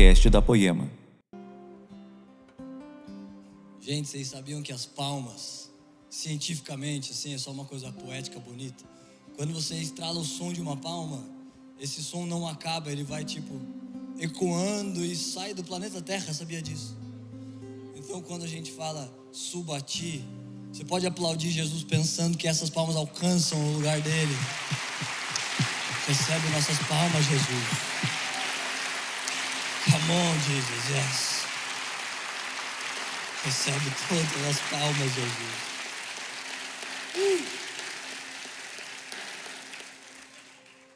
podcast da Poema. Gente, vocês sabiam que as palmas, cientificamente, assim, é só uma coisa poética, bonita. Quando você estrala o som de uma palma, esse som não acaba, ele vai tipo ecoando e sai do planeta Terra, sabia disso? Então, quando a gente fala suba a ti, você pode aplaudir Jesus pensando que essas palmas alcançam o lugar dele. Recebe nossas palmas, Jesus. On, Jesus, yes. Recebe todas as palmas, Jesus. Uh.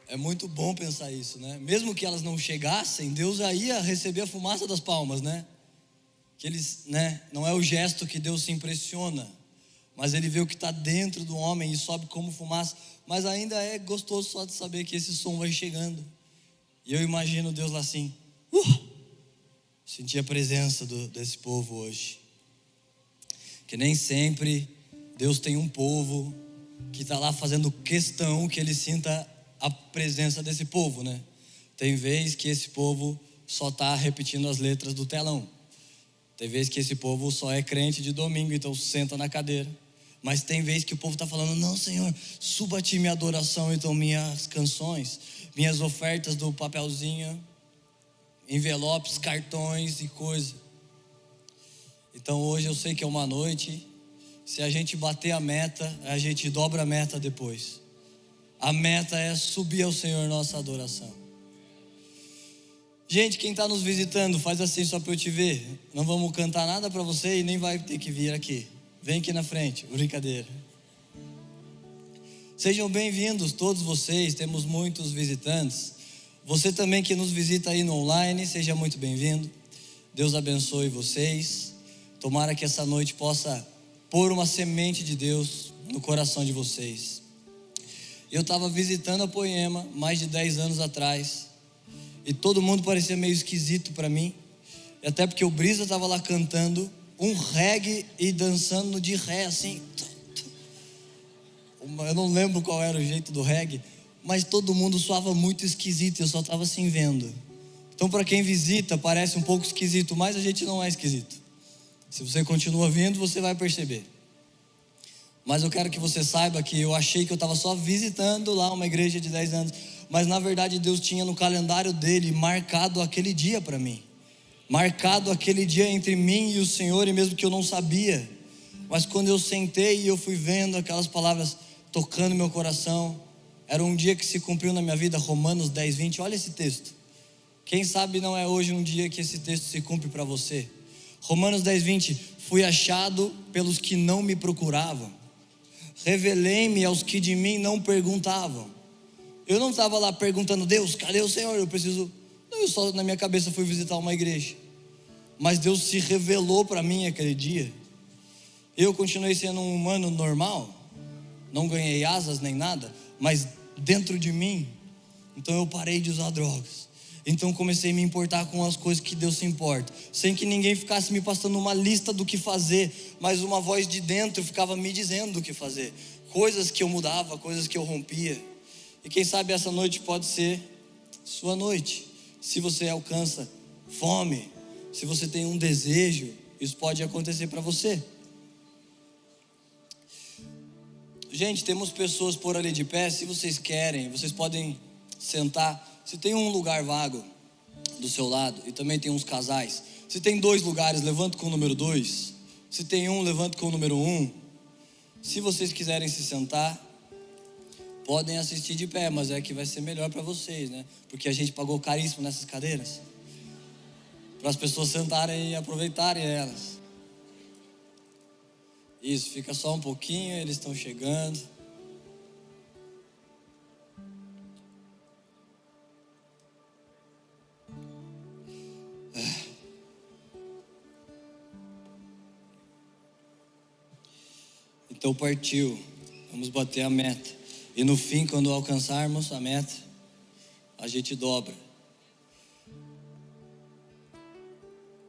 É muito bom pensar isso, né? Mesmo que elas não chegassem, Deus aí ia receber a fumaça das palmas, né? Que eles, né? Não é o gesto que Deus se impressiona, mas Ele vê o que está dentro do homem e sobe como fumaça. Mas ainda é gostoso só de saber que esse som vai chegando. E eu imagino Deus lá assim, sentir a presença do, desse povo hoje. Que nem sempre Deus tem um povo que está lá fazendo questão que ele sinta a presença desse povo, né? Tem vez que esse povo só está repetindo as letras do telão. Tem vez que esse povo só é crente de domingo, então senta na cadeira. Mas tem vez que o povo está falando: Não, Senhor, suba a ti minha adoração, então minhas canções, minhas ofertas do papelzinho, envelopes, cartões e coisa. Então hoje eu sei que é uma noite. Se a gente bater a meta, a gente dobra a meta depois. A meta é subir ao Senhor nossa adoração. Gente, quem está nos visitando, faz assim só para eu te ver. Não vamos cantar nada para você e nem vai ter que vir aqui. Vem aqui na frente, brincadeira. Sejam bem-vindos todos vocês, temos muitos visitantes. Você também que nos visita aí no online, seja muito bem-vindo. Deus abençoe vocês. Tomara que essa noite possa pôr uma semente de Deus no coração de vocês. Eu estava visitando a Poema mais de 10 anos atrás e todo mundo parecia meio esquisito para mim, até porque o Brisa estava lá cantando um reggae e dançando de ré assim. Eu não lembro qual era o jeito do reggae, mas todo mundo soava muito esquisito, eu só estava assim vendo. Então, para quem visita, parece um pouco esquisito, mas a gente não é esquisito. Se você continua vindo, você vai perceber. Mas eu quero que você saiba que eu achei que eu estava só visitando lá uma igreja de 10 anos, mas na verdade Deus tinha no calendário dele marcado aquele dia para mim marcado aquele dia entre mim e o Senhor, e mesmo que eu não sabia, mas quando eu sentei e eu fui vendo aquelas palavras tocando meu coração, era um dia que se cumpriu na minha vida, Romanos 10, 20. Olha esse texto. Quem sabe não é hoje um dia que esse texto se cumpre para você. Romanos 10, 20. Fui achado pelos que não me procuravam, revelei-me aos que de mim não perguntavam. Eu não estava lá perguntando, Deus, cadê o Senhor? Eu preciso eu só na minha cabeça fui visitar uma igreja. Mas Deus se revelou para mim aquele dia. Eu continuei sendo um humano normal, não ganhei asas nem nada, mas dentro de mim, então eu parei de usar drogas. Então comecei a me importar com as coisas que Deus se importa, sem que ninguém ficasse me passando uma lista do que fazer, mas uma voz de dentro ficava me dizendo o que fazer, coisas que eu mudava, coisas que eu rompia. E quem sabe essa noite pode ser sua noite se você alcança fome, se você tem um desejo, isso pode acontecer para você. Gente, temos pessoas por ali de pé, se vocês querem, vocês podem sentar. Se tem um lugar vago do seu lado e também tem uns casais. Se tem dois lugares, levante com o número dois. Se tem um, levante com o número um. Se vocês quiserem se sentar, podem assistir de pé, mas é que vai ser melhor para vocês, né? Porque a gente pagou caríssimo nessas cadeiras. Para as pessoas sentarem e aproveitarem elas. Isso, fica só um pouquinho, eles estão chegando. É. Então partiu. Vamos bater a meta. E no fim, quando alcançarmos a meta, a gente dobra.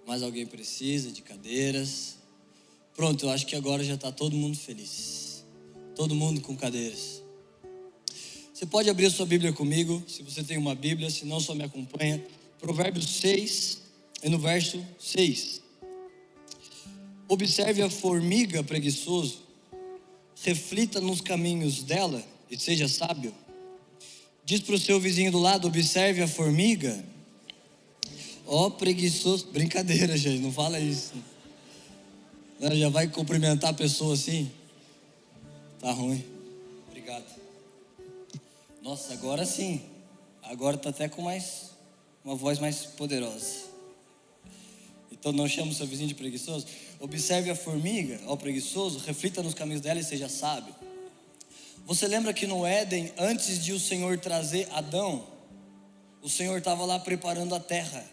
Mais alguém precisa de cadeiras? Pronto, eu acho que agora já está todo mundo feliz. Todo mundo com cadeiras. Você pode abrir a sua Bíblia comigo, se você tem uma Bíblia, se não, só me acompanha. Provérbios 6, e no verso 6. Observe a formiga preguiçoso, reflita nos caminhos dela e seja sábio. Diz para o seu vizinho do lado: observe a formiga. Ó oh, preguiçoso. Brincadeira, gente, não fala isso. Já vai cumprimentar a pessoa assim. Tá ruim. Obrigado. Nossa, agora sim. Agora tá até com mais uma voz mais poderosa. Então não chama o seu vizinho de preguiçoso. Observe a formiga, ó preguiçoso, reflita nos caminhos dela e seja sábio. Você lembra que no Éden, antes de o Senhor trazer Adão, o Senhor estava lá preparando a terra.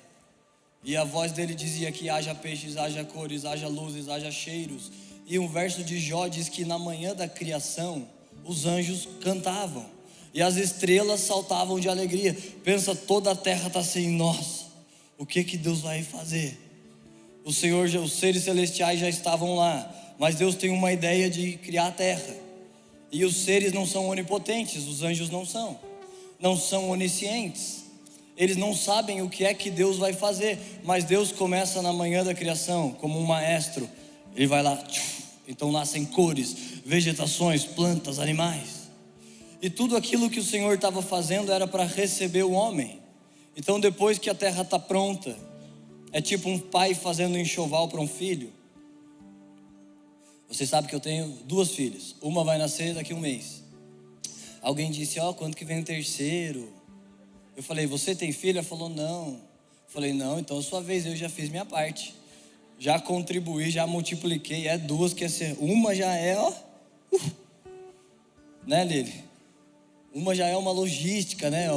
E a voz dele dizia que haja peixes, haja cores, haja luzes, haja cheiros. E um verso de Jó diz que na manhã da criação, os anjos cantavam e as estrelas saltavam de alegria. Pensa, toda a terra está assim, nossa, o que que Deus vai fazer? O Senhor, os seres celestiais já estavam lá, mas Deus tem uma ideia de criar a terra. E os seres não são onipotentes, os anjos não são, não são oniscientes. Eles não sabem o que é que Deus vai fazer, mas Deus começa na manhã da criação, como um maestro. Ele vai lá, então nascem cores, vegetações, plantas, animais. E tudo aquilo que o Senhor estava fazendo era para receber o homem. Então, depois que a terra está pronta, é tipo um pai fazendo enxoval para um filho. Você sabe que eu tenho duas filhas. Uma vai nascer daqui a um mês. Alguém disse: Ó, oh, quando que vem o terceiro? Eu falei: Você tem filha? Ela falou: Não. Eu falei: Não, então é sua vez. Eu já fiz minha parte. Já contribuí, já multipliquei. É duas que é ser. Uma já é, ó. Uh, né, Lili? Uma já é uma logística, né?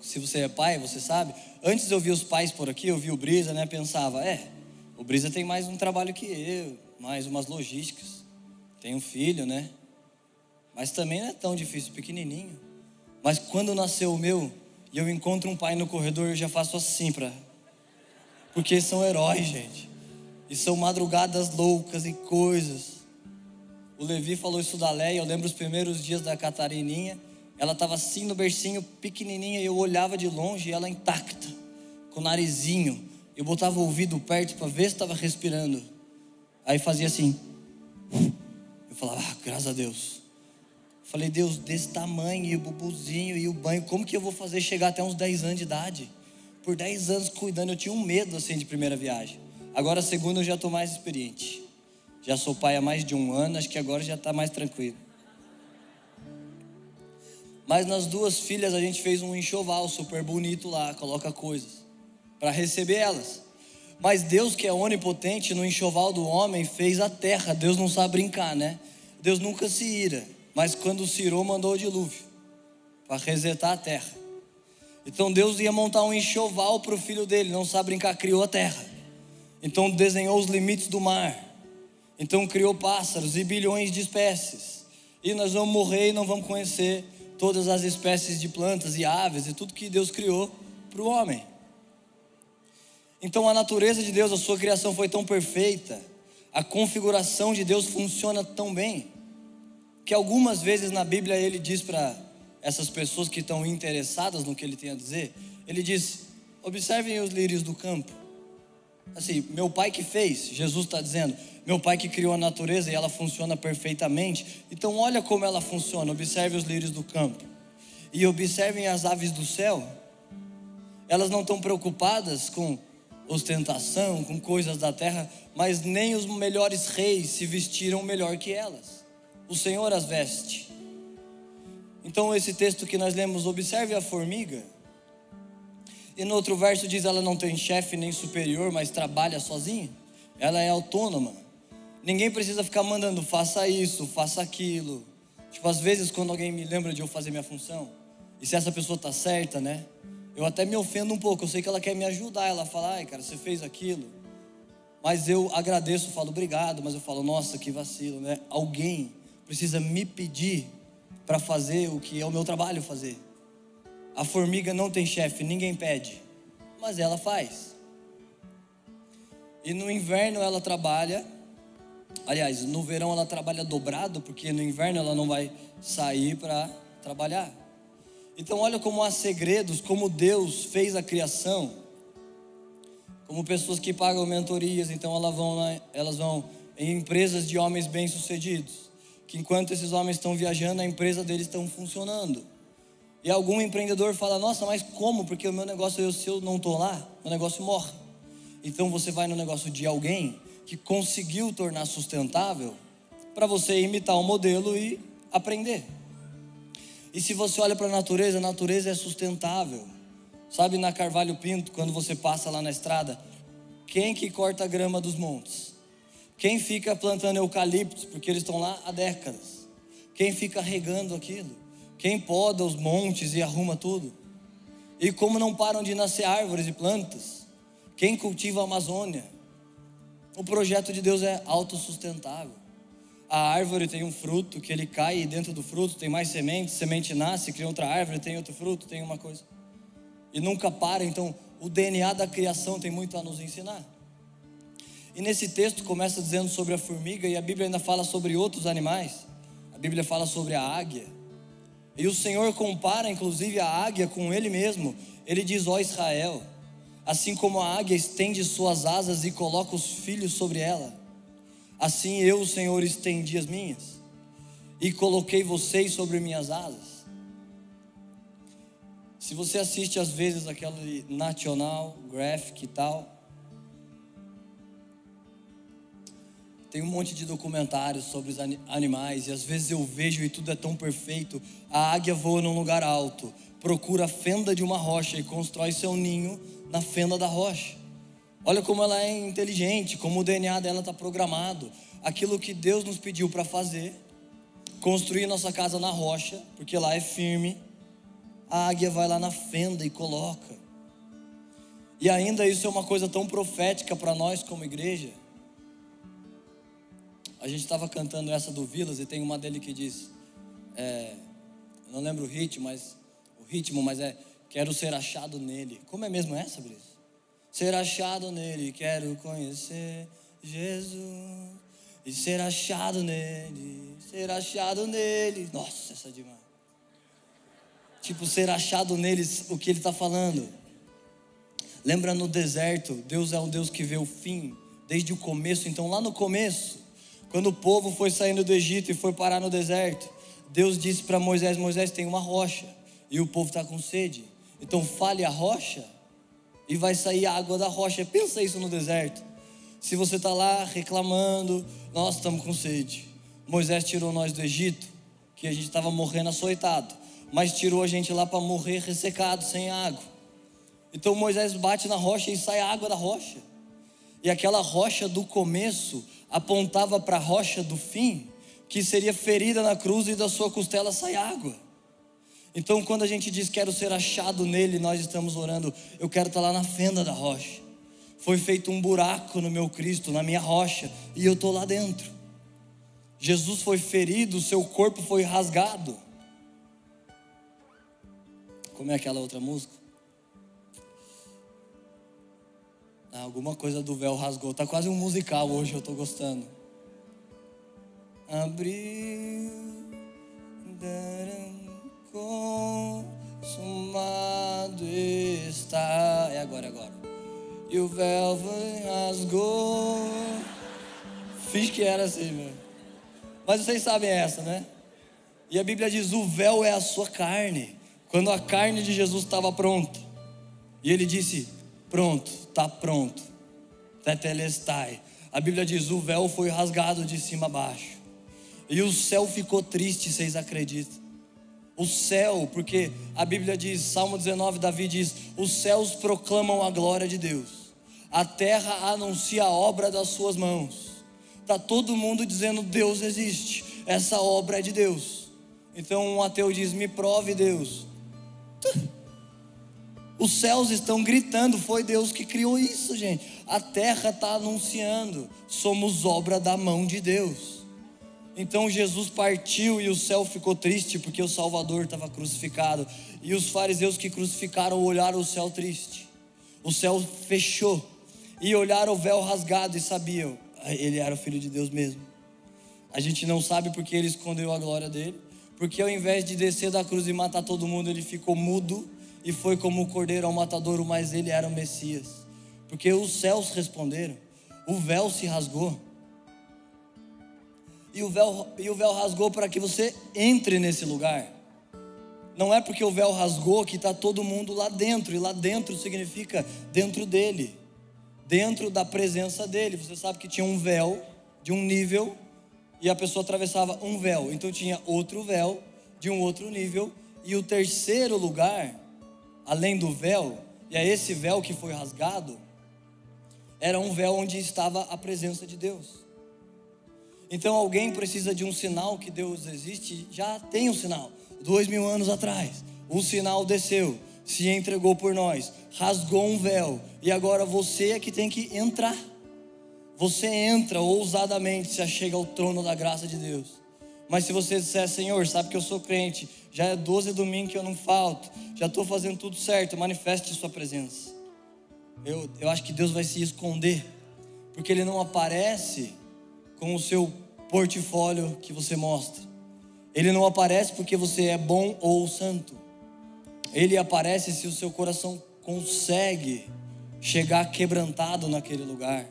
Se você é pai, você sabe. Antes eu via os pais por aqui, eu via o Brisa, né? Pensava, é, o Brisa tem mais um trabalho que eu, mais umas logísticas. Tem um filho, né? Mas também não é tão difícil, pequenininho. Mas quando nasceu o meu e eu encontro um pai no corredor, eu já faço assim para. Porque são heróis, gente. E são madrugadas loucas e coisas. O Levi falou isso da Leia, eu lembro os primeiros dias da Catarininha. Ela estava assim no bercinho, pequenininha, e eu olhava de longe e ela intacta, com o narizinho. Eu botava o ouvido perto para ver se estava respirando. Aí fazia assim. Eu falava, ah, graças a Deus. Falei, Deus, desse tamanho, e o bubuzinho e o banho, como que eu vou fazer chegar até uns 10 anos de idade? Por 10 anos cuidando, eu tinha um medo assim de primeira viagem. Agora, segunda, eu já estou mais experiente. Já sou pai há mais de um ano, acho que agora já está mais tranquilo. Mas nas duas filhas a gente fez um enxoval super bonito lá, coloca coisas para receber elas. Mas Deus, que é onipotente, no enxoval do homem fez a terra. Deus não sabe brincar, né? Deus nunca se ira, mas quando se irou, mandou o dilúvio para resetar a terra. Então Deus ia montar um enxoval para o filho dele, não sabe brincar, criou a terra. Então desenhou os limites do mar. Então criou pássaros e bilhões de espécies. E nós vamos morrer e não vamos conhecer todas as espécies de plantas e aves e tudo que Deus criou para o homem. Então a natureza de Deus, a sua criação foi tão perfeita, a configuração de Deus funciona tão bem, que algumas vezes na Bíblia ele diz para essas pessoas que estão interessadas no que ele tem a dizer, ele diz: observem os lírios do campo. Assim, meu pai que fez, Jesus está dizendo, meu pai que criou a natureza e ela funciona perfeitamente. Então, olha como ela funciona. Observe os lírios do campo e observem as aves do céu. Elas não estão preocupadas com ostentação, com coisas da terra, mas nem os melhores reis se vestiram melhor que elas. O Senhor as veste. Então, esse texto que nós lemos, observe a formiga. E no outro verso diz: ela não tem chefe nem superior, mas trabalha sozinha. Ela é autônoma. Ninguém precisa ficar mandando, faça isso, faça aquilo. Tipo, às vezes quando alguém me lembra de eu fazer minha função, e se essa pessoa tá certa, né? Eu até me ofendo um pouco, eu sei que ela quer me ajudar, ela fala, ai cara, você fez aquilo. Mas eu agradeço, falo obrigado, mas eu falo, nossa, que vacilo, né? Alguém precisa me pedir para fazer o que é o meu trabalho fazer. A formiga não tem chefe, ninguém pede, mas ela faz. E no inverno ela trabalha Aliás, no verão ela trabalha dobrado, porque no inverno ela não vai sair para trabalhar. Então, olha como há segredos, como Deus fez a criação, como pessoas que pagam mentorias, então elas vão, elas vão em empresas de homens bem-sucedidos, que enquanto esses homens estão viajando, a empresa deles estão funcionando. E algum empreendedor fala: Nossa, mas como? Porque o meu negócio, eu, se eu não estou lá, o negócio morre. Então você vai no negócio de alguém que conseguiu tornar sustentável para você imitar o modelo e aprender. E se você olha para a natureza, a natureza é sustentável. Sabe na Carvalho Pinto, quando você passa lá na estrada, quem que corta a grama dos montes? Quem fica plantando eucaliptos, porque eles estão lá há décadas? Quem fica regando aquilo? Quem poda os montes e arruma tudo? E como não param de nascer árvores e plantas? Quem cultiva a Amazônia? O projeto de Deus é autossustentável. A árvore tem um fruto que ele cai e dentro do fruto tem mais sementes, semente nasce, cria outra árvore, tem outro fruto, tem uma coisa e nunca para. Então, o DNA da criação tem muito a nos ensinar. E nesse texto começa dizendo sobre a formiga e a Bíblia ainda fala sobre outros animais. A Bíblia fala sobre a águia. E o Senhor compara inclusive a águia com ele mesmo. Ele diz: Ó Israel, assim como a águia estende suas asas e coloca os filhos sobre ela, assim eu, o Senhor, estendi as minhas e coloquei vocês sobre minhas asas. Se você assiste às vezes aquele National Graphic e tal, tem um monte de documentários sobre os animais e às vezes eu vejo e tudo é tão perfeito. A águia voa num lugar alto, procura a fenda de uma rocha e constrói seu ninho na fenda da rocha. Olha como ela é inteligente, como o DNA dela está programado. Aquilo que Deus nos pediu para fazer, construir nossa casa na rocha, porque lá é firme a águia vai lá na fenda e coloca. E ainda isso é uma coisa tão profética para nós como igreja. A gente estava cantando essa do Vilas e tem uma dele que diz, é, não lembro o ritmo, mas o ritmo, mas é quero ser achado nele. Como é mesmo essa, Brisa? Ser achado nele, quero conhecer Jesus e ser achado nele, ser achado nele. Nossa, essa é demais tipo, ser achado neles o que ele está falando. Lembra no deserto, Deus é um Deus que vê o fim desde o começo. Então, lá no começo, quando o povo foi saindo do Egito e foi parar no deserto, Deus disse para Moisés: Moisés, tem uma rocha e o povo está com sede. Então, fale a rocha e vai sair a água da rocha. Pensa isso no deserto. Se você está lá reclamando, nós estamos com sede. Moisés tirou nós do Egito, que a gente estava morrendo açoitado mas tirou a gente lá para morrer ressecado, sem água. Então Moisés bate na rocha e sai a água da rocha. E aquela rocha do começo apontava para a rocha do fim, que seria ferida na cruz e da sua costela sai água. Então, quando a gente diz quero ser achado nele, nós estamos orando, eu quero estar lá na fenda da rocha. Foi feito um buraco no meu Cristo, na minha rocha, e eu estou lá dentro. Jesus foi ferido, seu corpo foi rasgado. Como é aquela outra música? Alguma coisa do véu rasgou. Tá quase um musical hoje, eu tô gostando. Abriu, consumado está. É agora, é agora. E o véu rasgou. Fiz que era assim, meu. Mas vocês sabem essa, né? E a Bíblia diz: o véu é a sua carne quando a carne de Jesus estava pronta, e ele disse: Pronto, está pronto, tetelestai. A Bíblia diz: o véu foi rasgado de cima a baixo, e o céu ficou triste, vocês acreditam? O céu, porque a Bíblia diz, Salmo 19, Davi diz: Os céus proclamam a glória de Deus, a terra anuncia a obra das suas mãos. Está todo mundo dizendo: Deus existe, essa obra é de Deus. Então um ateu diz: Me prove Deus. Os céus estão gritando, foi Deus que criou isso, gente. A terra está anunciando, somos obra da mão de Deus. Então Jesus partiu e o céu ficou triste porque o Salvador estava crucificado. E os fariseus que crucificaram olharam o céu triste. O céu fechou e olharam o véu rasgado e sabiam, ah, ele era o filho de Deus mesmo. A gente não sabe porque ele escondeu a glória dele porque ao invés de descer da cruz e matar todo mundo, ele ficou mudo e foi como o cordeiro ao matadouro, mas ele era o Messias. porque os céus responderam, o véu se rasgou. E o véu, e o véu rasgou para que você entre nesse lugar. Não é porque o véu rasgou que está todo mundo lá dentro, e lá dentro significa dentro dele, dentro da presença dele. Você sabe que tinha um véu de um nível e a pessoa atravessava um véu, então tinha outro véu de um outro nível, e o terceiro lugar, além do véu, e é esse véu que foi rasgado, era um véu onde estava a presença de Deus. Então alguém precisa de um sinal que Deus existe, já tem um sinal. Dois mil anos atrás, um sinal desceu, se entregou por nós, rasgou um véu, e agora você é que tem que entrar. Você entra ousadamente, se achega ao trono da graça de Deus. Mas se você disser, Senhor, sabe que eu sou crente, já é 12 domingos que eu não falto, já estou fazendo tudo certo, manifeste Sua presença. Eu, eu acho que Deus vai se esconder, porque Ele não aparece com o seu portfólio que você mostra. Ele não aparece porque você é bom ou santo. Ele aparece se o seu coração consegue chegar quebrantado naquele lugar.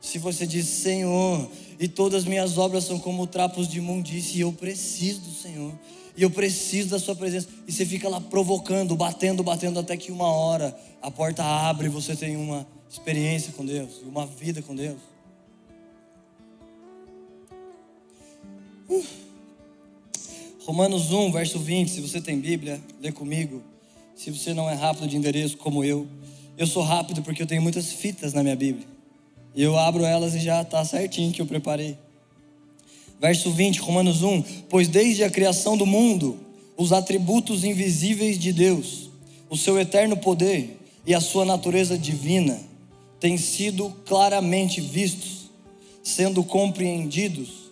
Se você diz, Senhor, e todas as minhas obras são como trapos de imundície, e eu preciso do Senhor, e eu preciso da Sua presença, e você fica lá provocando, batendo, batendo, até que uma hora a porta abre e você tem uma experiência com Deus, uma vida com Deus. Uh. Romanos 1, verso 20. Se você tem Bíblia, lê comigo. Se você não é rápido de endereço como eu, eu sou rápido porque eu tenho muitas fitas na minha Bíblia. E eu abro elas e já está certinho que eu preparei. Verso 20, Romanos 1: Pois desde a criação do mundo, os atributos invisíveis de Deus, o seu eterno poder e a sua natureza divina, têm sido claramente vistos, sendo compreendidos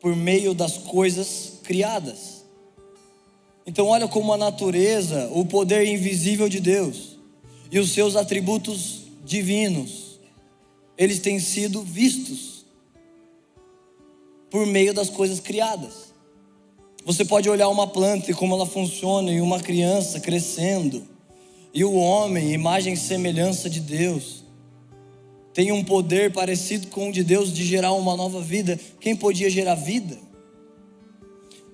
por meio das coisas criadas. Então, olha como a natureza, o poder invisível de Deus e os seus atributos divinos, eles têm sido vistos por meio das coisas criadas. Você pode olhar uma planta e como ela funciona, e uma criança crescendo, e o homem, imagem e semelhança de Deus tem um poder parecido com o de Deus de gerar uma nova vida. Quem podia gerar vida?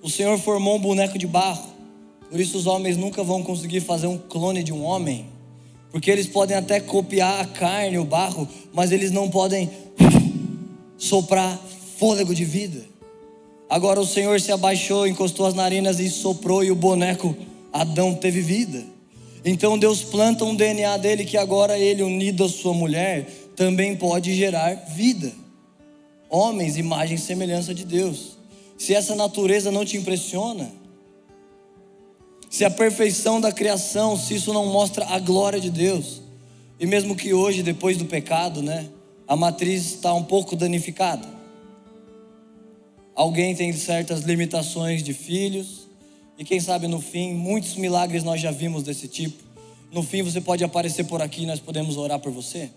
O Senhor formou um boneco de barro. Por isso os homens nunca vão conseguir fazer um clone de um homem, porque eles podem até copiar a carne, o barro, mas eles não podem soprar fôlego de vida. Agora o Senhor se abaixou, encostou as narinas e soprou e o boneco Adão teve vida. Então Deus planta um DNA dele que agora ele unido à sua mulher também pode gerar vida. Homens, imagem e semelhança de Deus. Se essa natureza não te impressiona, se a perfeição da criação, se isso não mostra a glória de Deus, e mesmo que hoje, depois do pecado, né, a matriz está um pouco danificada. Alguém tem certas limitações de filhos, e quem sabe no fim, muitos milagres nós já vimos desse tipo. No fim, você pode aparecer por aqui e nós podemos orar por você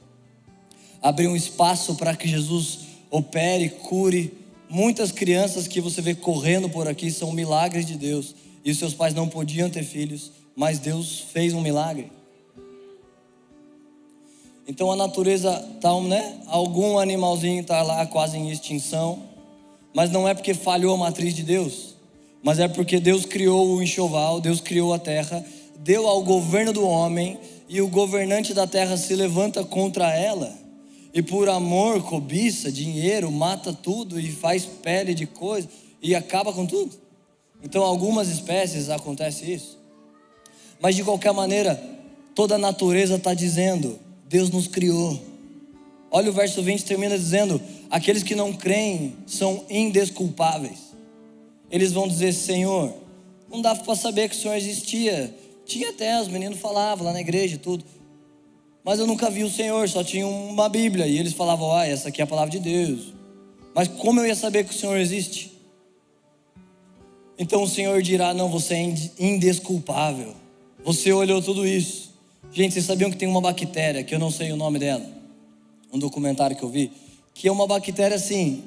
abrir um espaço para que Jesus opere, cure. Muitas crianças que você vê correndo por aqui são milagres de Deus. E os seus pais não podiam ter filhos, mas Deus fez um milagre. Então a natureza tá, né? Algum animalzinho está lá quase em extinção, mas não é porque falhou a matriz de Deus, mas é porque Deus criou o enxoval, Deus criou a terra, deu ao governo do homem e o governante da terra se levanta contra ela e por amor, cobiça, dinheiro, mata tudo e faz pele de coisa e acaba com tudo. Então, algumas espécies acontece isso. Mas de qualquer maneira, toda a natureza está dizendo: Deus nos criou. Olha o verso 20 termina dizendo: aqueles que não creem são indesculpáveis. Eles vão dizer: Senhor, não dava para saber que o Senhor existia. Tinha até, os meninos falavam lá na igreja e tudo. Mas eu nunca vi o Senhor, só tinha uma Bíblia. E eles falavam, ah, essa aqui é a palavra de Deus. Mas como eu ia saber que o Senhor existe? Então o Senhor dirá: Não, você é indesculpável. Você olhou tudo isso. Gente, vocês sabiam que tem uma bactéria, que eu não sei o nome dela, um documentário que eu vi, que é uma bactéria assim,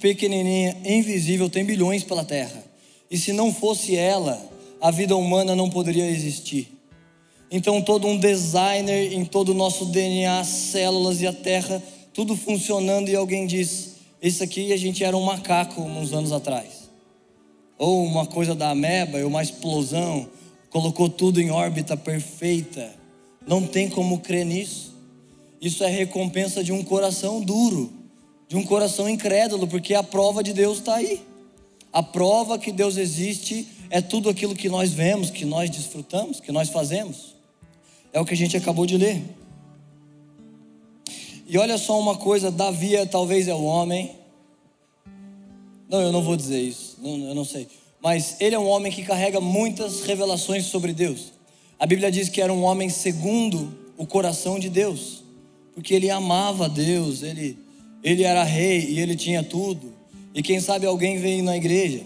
pequenininha, invisível, tem bilhões pela terra. E se não fosse ela, a vida humana não poderia existir. Então, todo um designer em todo o nosso DNA, células e a terra, tudo funcionando, e alguém diz: Isso aqui a gente era um macaco uns anos atrás. Ou uma coisa da ameba, ou uma explosão, colocou tudo em órbita perfeita. Não tem como crer nisso. Isso é recompensa de um coração duro, de um coração incrédulo, porque a prova de Deus está aí. A prova que Deus existe é tudo aquilo que nós vemos, que nós desfrutamos, que nós fazemos. É o que a gente acabou de ler. E olha só uma coisa: Davi é, talvez é o homem. Não, eu não vou dizer isso, não, eu não sei. Mas ele é um homem que carrega muitas revelações sobre Deus. A Bíblia diz que era um homem segundo o coração de Deus, porque ele amava Deus, ele, ele era rei e ele tinha tudo. E quem sabe alguém vem na igreja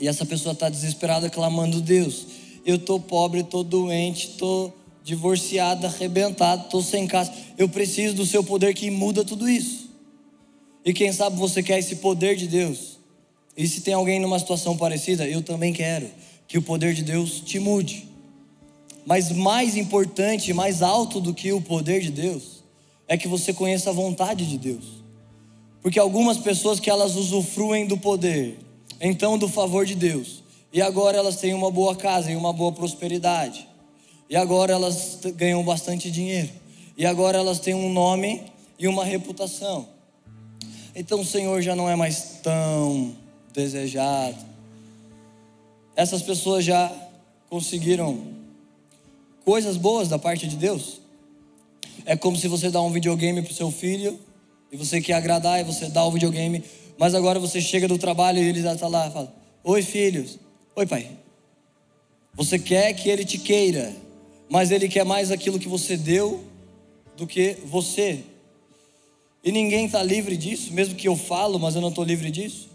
e essa pessoa está desesperada clamando: Deus, eu estou pobre, estou doente, estou divorciado, arrebentado, estou sem casa. Eu preciso do seu poder que muda tudo isso. E quem sabe você quer esse poder de Deus. E se tem alguém numa situação parecida, eu também quero que o poder de Deus te mude. Mas mais importante, mais alto do que o poder de Deus, é que você conheça a vontade de Deus. Porque algumas pessoas que elas usufruem do poder, então do favor de Deus. E agora elas têm uma boa casa e uma boa prosperidade. E agora elas ganham bastante dinheiro. E agora elas têm um nome e uma reputação. Então o Senhor já não é mais tão desejado. Essas pessoas já conseguiram coisas boas da parte de Deus. É como se você dá um videogame para o seu filho e você quer agradar e você dá o videogame mas agora você chega do trabalho e ele já está lá, fala: Oi, filhos. Oi, pai. Você quer que ele te queira, mas ele quer mais aquilo que você deu do que você. E ninguém está livre disso, mesmo que eu falo, mas eu não estou livre disso.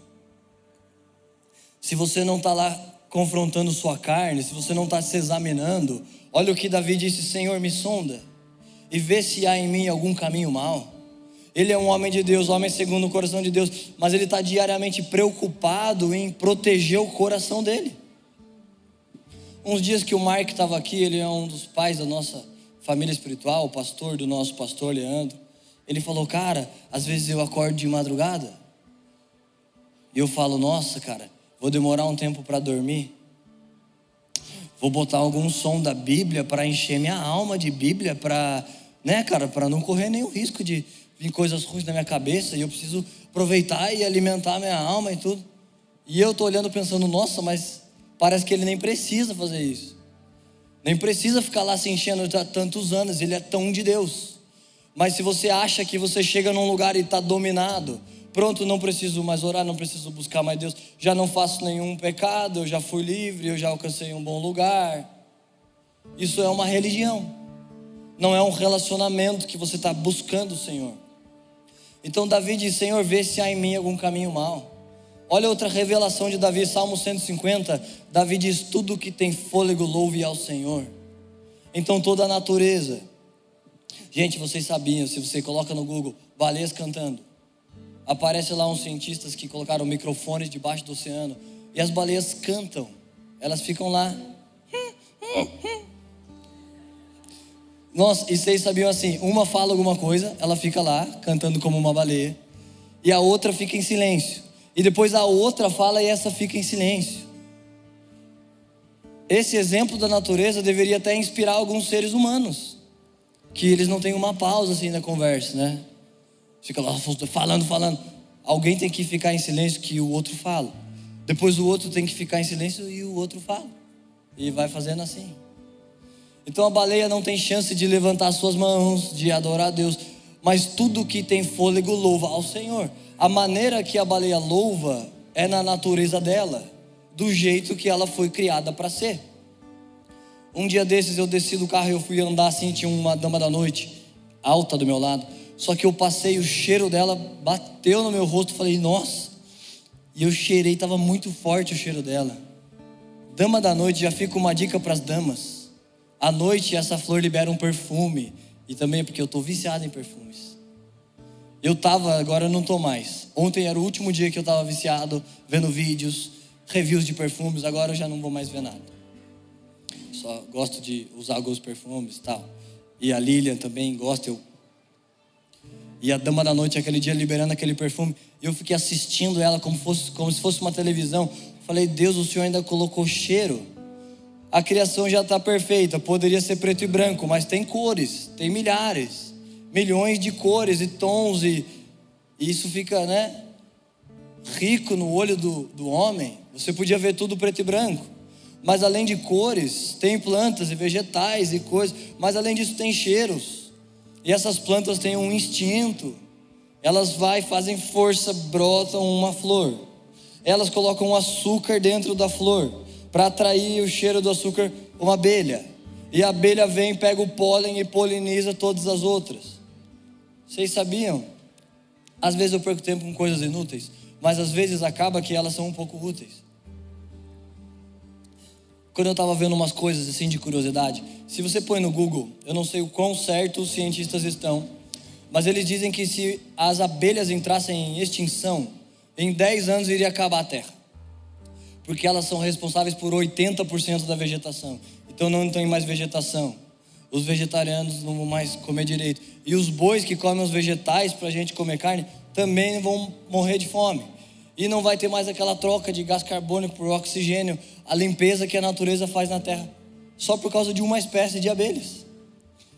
Se você não está lá confrontando sua carne, se você não está se examinando, olha o que Davi disse: Senhor, me sonda e vê se há em mim algum caminho mau. Ele é um homem de Deus, homem segundo o coração de Deus, mas ele está diariamente preocupado em proteger o coração dele. Uns dias que o Mark estava aqui, ele é um dos pais da nossa família espiritual, o pastor do nosso pastor Leandro. Ele falou, cara, às vezes eu acordo de madrugada e eu falo, nossa, cara, vou demorar um tempo para dormir. Vou botar algum som da Bíblia para encher minha alma de Bíblia, para, né, cara, para não correr nenhum risco de vir coisas ruins na minha cabeça e eu preciso aproveitar e alimentar minha alma e tudo. E eu tô olhando pensando, nossa, mas parece que ele nem precisa fazer isso. Nem precisa ficar lá se enchendo há tantos anos, ele é tão de Deus. Mas se você acha que você chega num lugar e está dominado, pronto, não preciso mais orar, não preciso buscar mais Deus, já não faço nenhum pecado, eu já fui livre, eu já alcancei um bom lugar. Isso é uma religião, não é um relacionamento que você está buscando o Senhor. Então Davi diz: Senhor, vê se há em mim algum caminho mau. Olha outra revelação de Davi, Salmo 150. Davi diz: Tudo que tem fôlego, louve ao Senhor. Então toda a natureza. Gente, vocês sabiam, se você coloca no Google, baleias cantando, aparece lá uns cientistas que colocaram microfones debaixo do oceano e as baleias cantam. Elas ficam lá. Nossa, e vocês sabiam assim: uma fala alguma coisa, ela fica lá cantando como uma baleia, e a outra fica em silêncio. E depois a outra fala e essa fica em silêncio. Esse exemplo da natureza deveria até inspirar alguns seres humanos, que eles não têm uma pausa assim na conversa, né? Fica lá falando, falando. Alguém tem que ficar em silêncio que o outro fala. Depois o outro tem que ficar em silêncio e o outro fala. E vai fazendo assim. Então a baleia não tem chance de levantar suas mãos, de adorar a Deus, mas tudo que tem fôlego louva ao Senhor. A maneira que a baleia louva é na natureza dela, do jeito que ela foi criada para ser. Um dia desses eu desci do carro e eu fui andar assim, tinha uma dama da noite alta do meu lado. Só que eu passei, o cheiro dela bateu no meu rosto, falei, nossa. E eu cheirei, estava muito forte o cheiro dela. Dama da noite, já fica uma dica para as damas à noite essa flor libera um perfume. E também porque eu estou viciado em perfumes. Eu estava, agora eu não estou mais. Ontem era o último dia que eu estava viciado, vendo vídeos, reviews de perfumes. Agora eu já não vou mais ver nada. só gosto de usar alguns perfumes e tal. E a Lilian também gosta, eu e a dama da noite aquele dia liberando aquele perfume. Eu fiquei assistindo ela como, fosse, como se fosse uma televisão. Falei, Deus, o Senhor ainda colocou cheiro. A criação já está perfeita. Poderia ser preto e branco, mas tem cores, tem milhares, milhões de cores e tons. E, e isso fica, né? Rico no olho do, do homem. Você podia ver tudo preto e branco. Mas além de cores, tem plantas e vegetais e coisas. Mas além disso, tem cheiros. E essas plantas têm um instinto. Elas vai, fazem força, brotam uma flor. Elas colocam açúcar dentro da flor para atrair o cheiro do açúcar uma abelha. E a abelha vem, pega o pólen e poliniza todas as outras. Vocês sabiam? Às vezes eu perco tempo com coisas inúteis, mas às vezes acaba que elas são um pouco úteis quando eu estava vendo umas coisas assim de curiosidade, se você põe no Google, eu não sei o quão certo os cientistas estão, mas eles dizem que se as abelhas entrassem em extinção, em 10 anos iria acabar a Terra. Porque elas são responsáveis por 80% da vegetação. Então não tem mais vegetação. Os vegetarianos não vão mais comer direito. E os bois que comem os vegetais para a gente comer carne também vão morrer de fome. E não vai ter mais aquela troca de gás carbônico por oxigênio, a limpeza que a natureza faz na terra, só por causa de uma espécie de abelhas.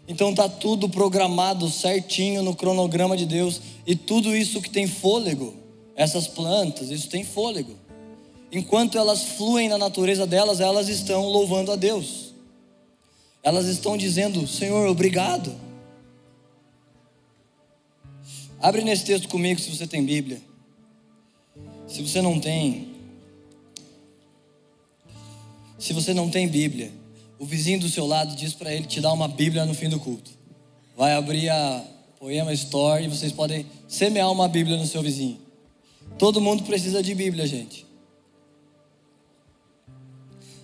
Então está tudo programado certinho no cronograma de Deus, e tudo isso que tem fôlego, essas plantas, isso tem fôlego. Enquanto elas fluem na natureza delas, elas estão louvando a Deus. Elas estão dizendo: Senhor, obrigado. Abre nesse texto comigo se você tem Bíblia. Se você não tem, se você não tem Bíblia, o vizinho do seu lado diz para ele te dar uma Bíblia no fim do culto. Vai abrir a Poema Store e vocês podem semear uma Bíblia no seu vizinho. Todo mundo precisa de Bíblia, gente.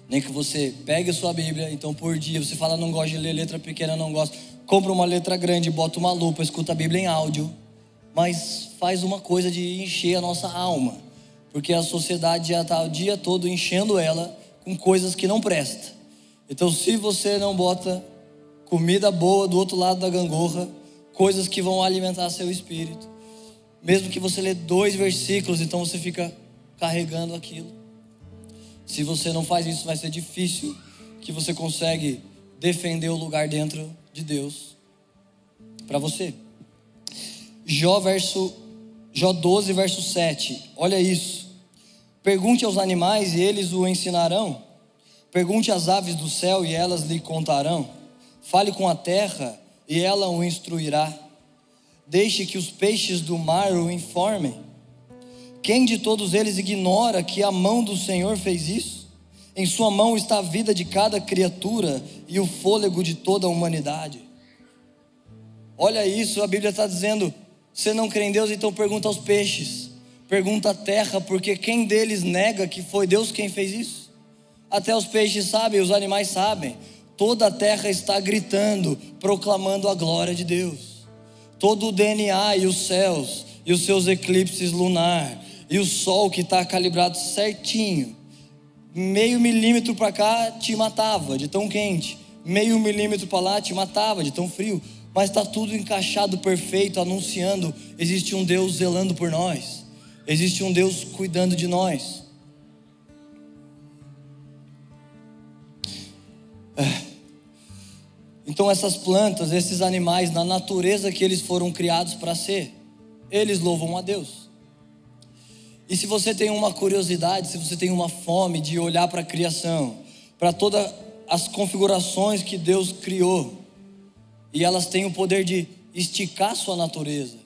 Nem que você pegue a sua Bíblia, então por dia você fala, não gosto de ler letra pequena, não gosto. Compra uma letra grande, bota uma lupa, escuta a Bíblia em áudio. Mas faz uma coisa de encher a nossa alma porque a sociedade já está o dia todo enchendo ela com coisas que não prestam. Então, se você não bota comida boa do outro lado da gangorra, coisas que vão alimentar seu espírito, mesmo que você lê dois versículos, então você fica carregando aquilo. Se você não faz isso, vai ser difícil que você consegue defender o lugar dentro de Deus para você. Jó verso Jó 12 verso 7. Olha isso. Pergunte aos animais e eles o ensinarão. Pergunte às aves do céu e elas lhe contarão. Fale com a terra e ela o instruirá. Deixe que os peixes do mar o informem. Quem de todos eles ignora que a mão do Senhor fez isso? Em sua mão está a vida de cada criatura e o fôlego de toda a humanidade. Olha isso, a Bíblia está dizendo: você não crê em Deus, então pergunta aos peixes. Pergunta a terra, porque quem deles nega que foi Deus quem fez isso? Até os peixes sabem, os animais sabem. Toda a terra está gritando, proclamando a glória de Deus. Todo o DNA e os céus, e os seus eclipses lunar, e o sol que está calibrado certinho. Meio milímetro para cá te matava de tão quente, meio milímetro para lá te matava de tão frio. Mas está tudo encaixado perfeito, anunciando: existe um Deus zelando por nós. Existe um Deus cuidando de nós. É. Então, essas plantas, esses animais, na natureza que eles foram criados para ser, eles louvam a Deus. E se você tem uma curiosidade, se você tem uma fome de olhar para a criação, para todas as configurações que Deus criou, e elas têm o poder de esticar sua natureza,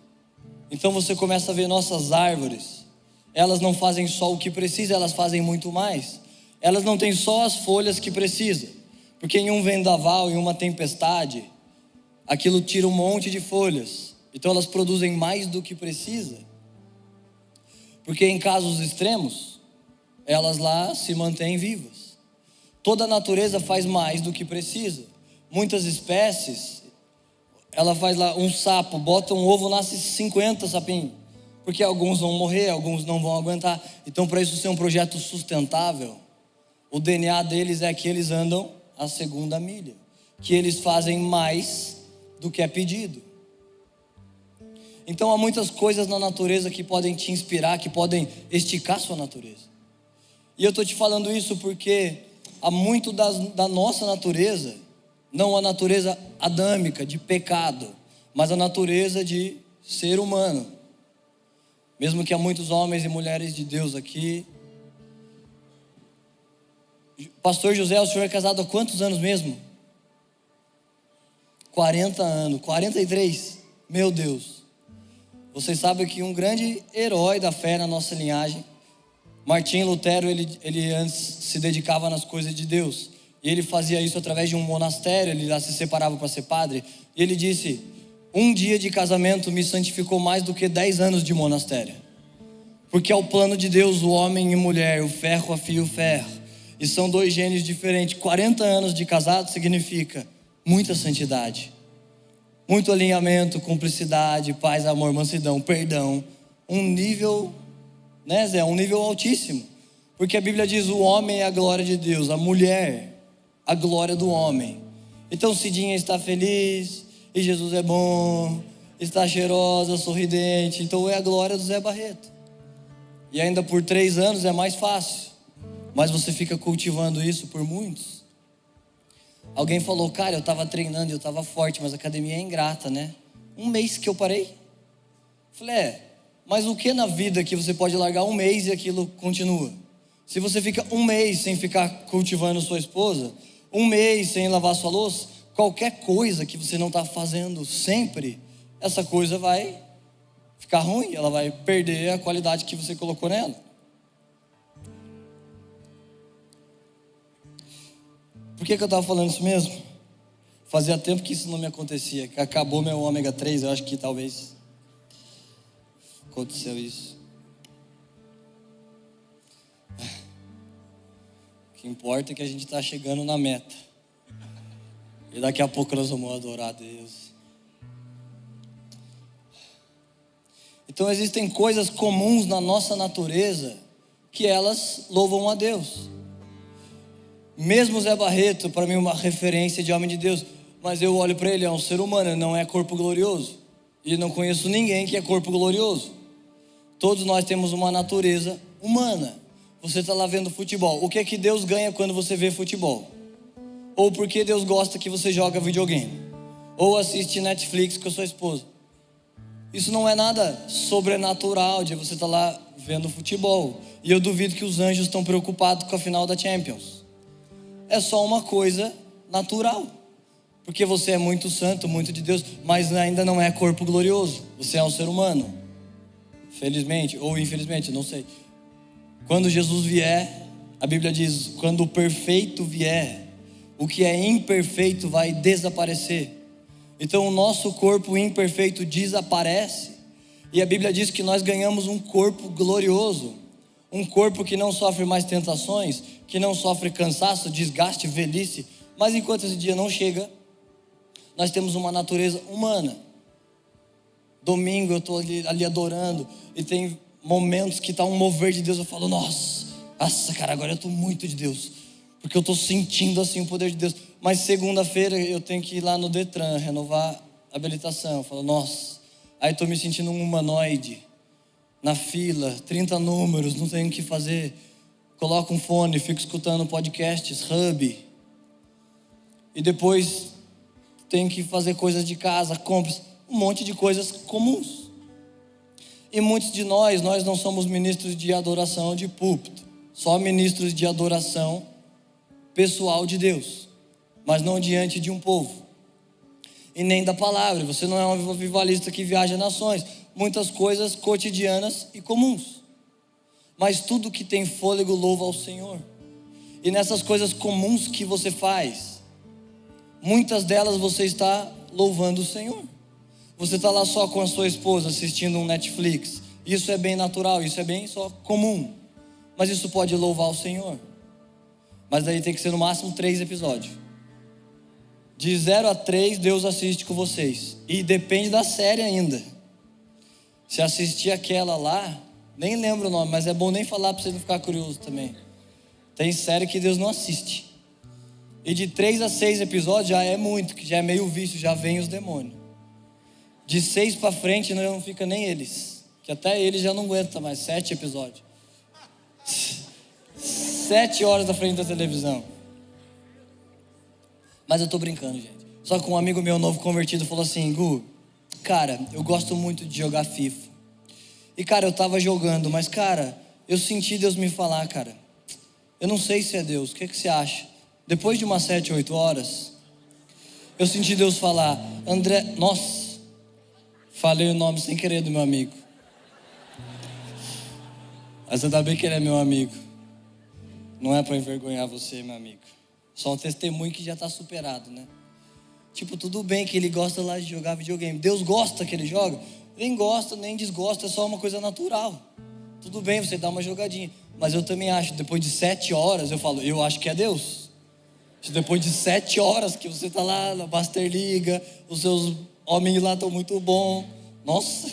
então você começa a ver nossas árvores. Elas não fazem só o que precisa, elas fazem muito mais. Elas não têm só as folhas que precisa. Porque em um vendaval, em uma tempestade, aquilo tira um monte de folhas. Então elas produzem mais do que precisa. Porque em casos extremos, elas lá se mantêm vivas. Toda a natureza faz mais do que precisa. Muitas espécies ela faz lá um sapo, bota um ovo, nasce 50 sapinhos. Porque alguns vão morrer, alguns não vão aguentar. Então, para isso ser um projeto sustentável, o DNA deles é que eles andam a segunda milha, que eles fazem mais do que é pedido. Então há muitas coisas na natureza que podem te inspirar, que podem esticar sua natureza. E eu estou te falando isso porque há muito das, da nossa natureza, não a natureza adâmica, de pecado, mas a natureza de ser humano. Mesmo que há muitos homens e mulheres de Deus aqui. Pastor José, o senhor é casado há quantos anos mesmo? 40 anos, 43. Meu Deus. Vocês sabem que um grande herói da fé na nossa linhagem, Martim Lutero, ele, ele antes se dedicava nas coisas de Deus. E ele fazia isso através de um monastério, ele já se separava para ser padre. E ele disse: Um dia de casamento me santificou mais do que dez anos de monastério. Porque é o plano de Deus, o homem e mulher, o ferro afia o ferro. E são dois gênios diferentes. 40 anos de casado significa muita santidade muito alinhamento, cumplicidade, paz, amor, mansidão, perdão. Um nível, né, Zé? Um nível altíssimo. Porque a Bíblia diz: o homem é a glória de Deus, a mulher, a glória do homem. Então, Cidinha está feliz, e Jesus é bom, está cheirosa, sorridente. Então, é a glória do Zé Barreto. E ainda por três anos é mais fácil. Mas você fica cultivando isso por muitos. Alguém falou, cara, eu estava treinando, eu estava forte, mas a academia é ingrata, né? Um mês que eu parei. Falei, é, mas o que na vida que você pode largar um mês e aquilo continua? Se você fica um mês sem ficar cultivando sua esposa, um mês sem lavar sua louça, qualquer coisa que você não está fazendo sempre, essa coisa vai ficar ruim, ela vai perder a qualidade que você colocou nela. Por que, que eu estava falando isso mesmo? Fazia tempo que isso não me acontecia, que acabou meu ômega 3, eu acho que talvez aconteceu isso. Que importa é que a gente está chegando na meta. E daqui a pouco nós vamos adorar a Deus. Então existem coisas comuns na nossa natureza que elas louvam a Deus. Mesmo Zé Barreto, para mim, uma referência de homem de Deus, mas eu olho para ele, é um ser humano, não é corpo glorioso. E não conheço ninguém que é corpo glorioso. Todos nós temos uma natureza humana. Você está lá vendo futebol. O que é que Deus ganha quando você vê futebol? Ou porque Deus gosta que você joga videogame? Ou assiste Netflix com a sua esposa? Isso não é nada sobrenatural de você estar tá lá vendo futebol. E eu duvido que os anjos estão preocupados com a final da Champions é só uma coisa natural. Porque você é muito santo, muito de Deus, mas ainda não é corpo glorioso. Você é um ser humano. Felizmente ou infelizmente, não sei. Quando Jesus vier, a Bíblia diz: quando o perfeito vier, o que é imperfeito vai desaparecer. Então o nosso corpo imperfeito desaparece. E a Bíblia diz que nós ganhamos um corpo glorioso um corpo que não sofre mais tentações, que não sofre cansaço, desgaste, velhice, mas enquanto esse dia não chega, nós temos uma natureza humana. Domingo eu estou ali, ali, adorando e tem momentos que está um mover de Deus, eu falo, nossa, nossa cara, agora eu estou muito de Deus, porque eu estou sentindo assim o poder de Deus. Mas segunda-feira eu tenho que ir lá no Detran renovar a habilitação. Eu falo, nossa, aí estou me sentindo um humanoide na fila, 30 números, não tenho o que fazer. Coloco um fone, fico escutando podcasts, hub. E depois tenho que fazer coisas de casa, compras, um monte de coisas comuns. E muitos de nós, nós não somos ministros de adoração de púlpito, só ministros de adoração pessoal de Deus, mas não diante de um povo. E nem da palavra, você não é um avivalista que viaja nações, muitas coisas cotidianas e comuns. Mas tudo que tem fôlego louva ao Senhor. E nessas coisas comuns que você faz, muitas delas você está louvando o Senhor. Você está lá só com a sua esposa assistindo um Netflix. Isso é bem natural, isso é bem só comum. Mas isso pode louvar o Senhor. Mas daí tem que ser no máximo três episódios. De zero a três, Deus assiste com vocês. E depende da série ainda. Se assistir aquela lá, nem lembro o nome, mas é bom nem falar para você não ficar curioso também. Tem série que Deus não assiste. E de três a seis episódios já é muito, que já é meio vício, já vem os demônios. De seis para frente não fica nem eles, que até eles já não aguentam mais. Sete episódios. Sete horas da frente da televisão. Mas eu tô brincando, gente. Só que um amigo meu novo convertido falou assim: Gu, cara, eu gosto muito de jogar FIFA. E cara, eu tava jogando, mas cara, eu senti Deus me falar, cara. Eu não sei se é Deus, o que, que você acha? Depois de umas sete, oito horas, eu senti Deus falar, André, nossa, falei o nome sem querer do meu amigo. Mas ainda bem que ele é meu amigo. Não é para envergonhar você, meu amigo. Só um testemunho que já está superado, né? Tipo, tudo bem que ele gosta lá de jogar videogame. Deus gosta que ele joga? Nem gosta, nem desgosta, é só uma coisa natural. Tudo bem você dá uma jogadinha. Mas eu também acho, depois de sete horas, eu falo, eu acho que é Deus. Depois de sete horas que você está lá na Master Liga, os seus homens lá estão muito bons. Nossa,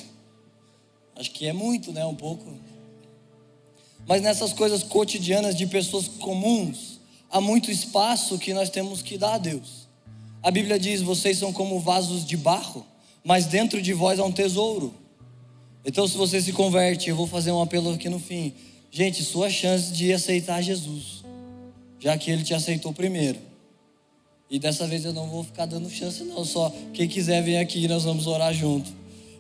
acho que é muito, né? Um pouco. Mas nessas coisas cotidianas de pessoas comuns, há muito espaço que nós temos que dar a Deus. A Bíblia diz: vocês são como vasos de barro, mas dentro de vós há um tesouro. Então, se você se converte, eu vou fazer um apelo aqui no fim. Gente, sua chance de aceitar Jesus, já que ele te aceitou primeiro. E dessa vez eu não vou ficar dando chance, não. Só quem quiser vir aqui, nós vamos orar junto.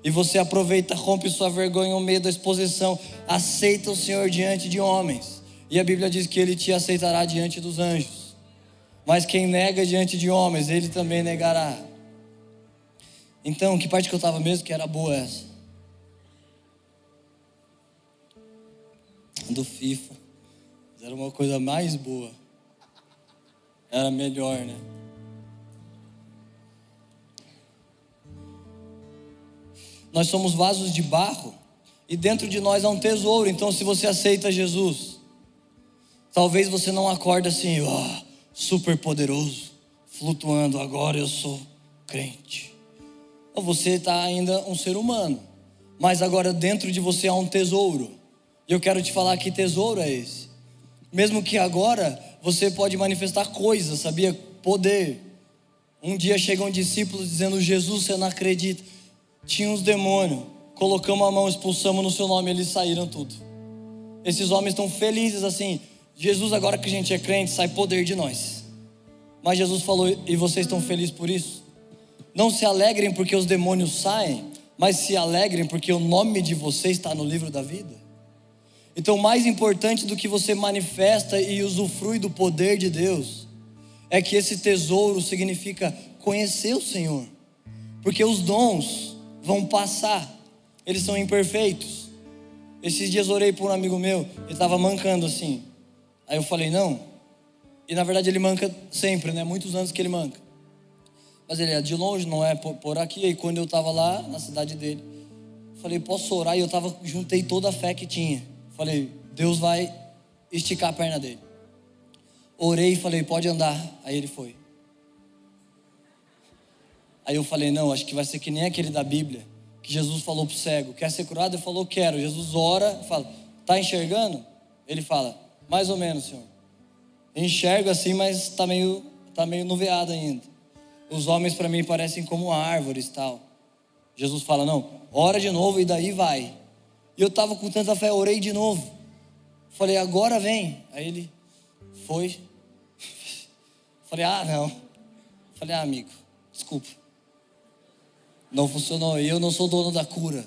E você aproveita, rompe sua vergonha, o medo, a exposição. Aceita o Senhor diante de homens. E a Bíblia diz que ele te aceitará diante dos anjos. Mas quem nega diante de homens, ele também negará. Então, que parte que eu estava mesmo que era boa essa? do FIFA. Era uma coisa mais boa. Era melhor, né? Nós somos vasos de barro e dentro de nós há um tesouro. Então, se você aceita Jesus, talvez você não acorde assim, oh, super poderoso, flutuando. Agora eu sou crente. Ou você está ainda um ser humano, mas agora dentro de você há um tesouro. E eu quero te falar que tesouro é esse. Mesmo que agora você pode manifestar coisas, sabia? Poder. Um dia chegam discípulos dizendo: Jesus, você não acredita. Tinha uns demônios. Colocamos a mão, expulsamos no seu nome, eles saíram tudo. Esses homens estão felizes assim. Jesus, agora que a gente é crente, sai poder de nós. Mas Jesus falou: e vocês estão felizes por isso? Não se alegrem porque os demônios saem, mas se alegrem porque o nome de vocês está no livro da vida. Então, mais importante do que você manifesta e usufrui do poder de Deus, é que esse tesouro significa conhecer o Senhor, porque os dons vão passar, eles são imperfeitos. Esses dias orei por um amigo meu, ele estava mancando assim. Aí eu falei, não. E na verdade ele manca sempre, né? Muitos anos que ele manca. Mas ele é de longe, não é por aqui. E quando eu estava lá na cidade dele, falei, posso orar? E eu tava, juntei toda a fé que tinha. Falei, Deus vai esticar a perna dele. Orei e falei, pode andar. Aí ele foi. Aí eu falei, não, acho que vai ser que nem aquele da Bíblia, que Jesus falou para o cego, quer ser curado? Ele falou, quero. Jesus ora, fala, tá enxergando? Ele fala, mais ou menos, Senhor. Enxergo assim, mas está meio, tá meio nuveado ainda. Os homens para mim parecem como árvores tal. Jesus fala, não, ora de novo e daí vai. E eu estava com tanta fé, orei de novo. Falei, agora vem. Aí ele foi. Falei, ah, não. Falei, ah, amigo, desculpa. Não funcionou. E eu não sou dono da cura.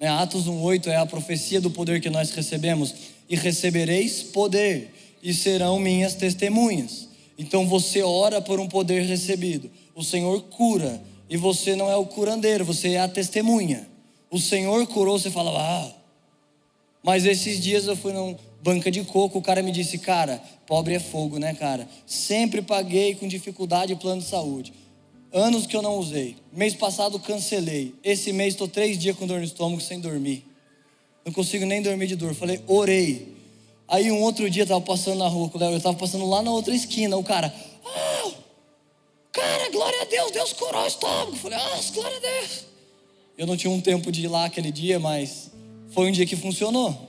Né? Atos 1,8 é a profecia do poder que nós recebemos. E recebereis poder, e serão minhas testemunhas. Então você ora por um poder recebido. O Senhor cura, e você não é o curandeiro, você é a testemunha o Senhor curou, você fala, ah. Mas esses dias eu fui numa banca de coco, o cara me disse, cara, pobre é fogo, né, cara? Sempre paguei com dificuldade plano de saúde. Anos que eu não usei. Mês passado cancelei. Esse mês estou três dias com dor no estômago sem dormir. Não consigo nem dormir de dor. Falei, orei. Aí um outro dia estava passando na rua com o Léo, eu estava passando lá na outra esquina. O cara, ah, cara, glória a Deus, Deus curou o estômago. Falei, ah, glória a Deus. Eu não tinha um tempo de ir lá aquele dia, mas foi um dia que funcionou.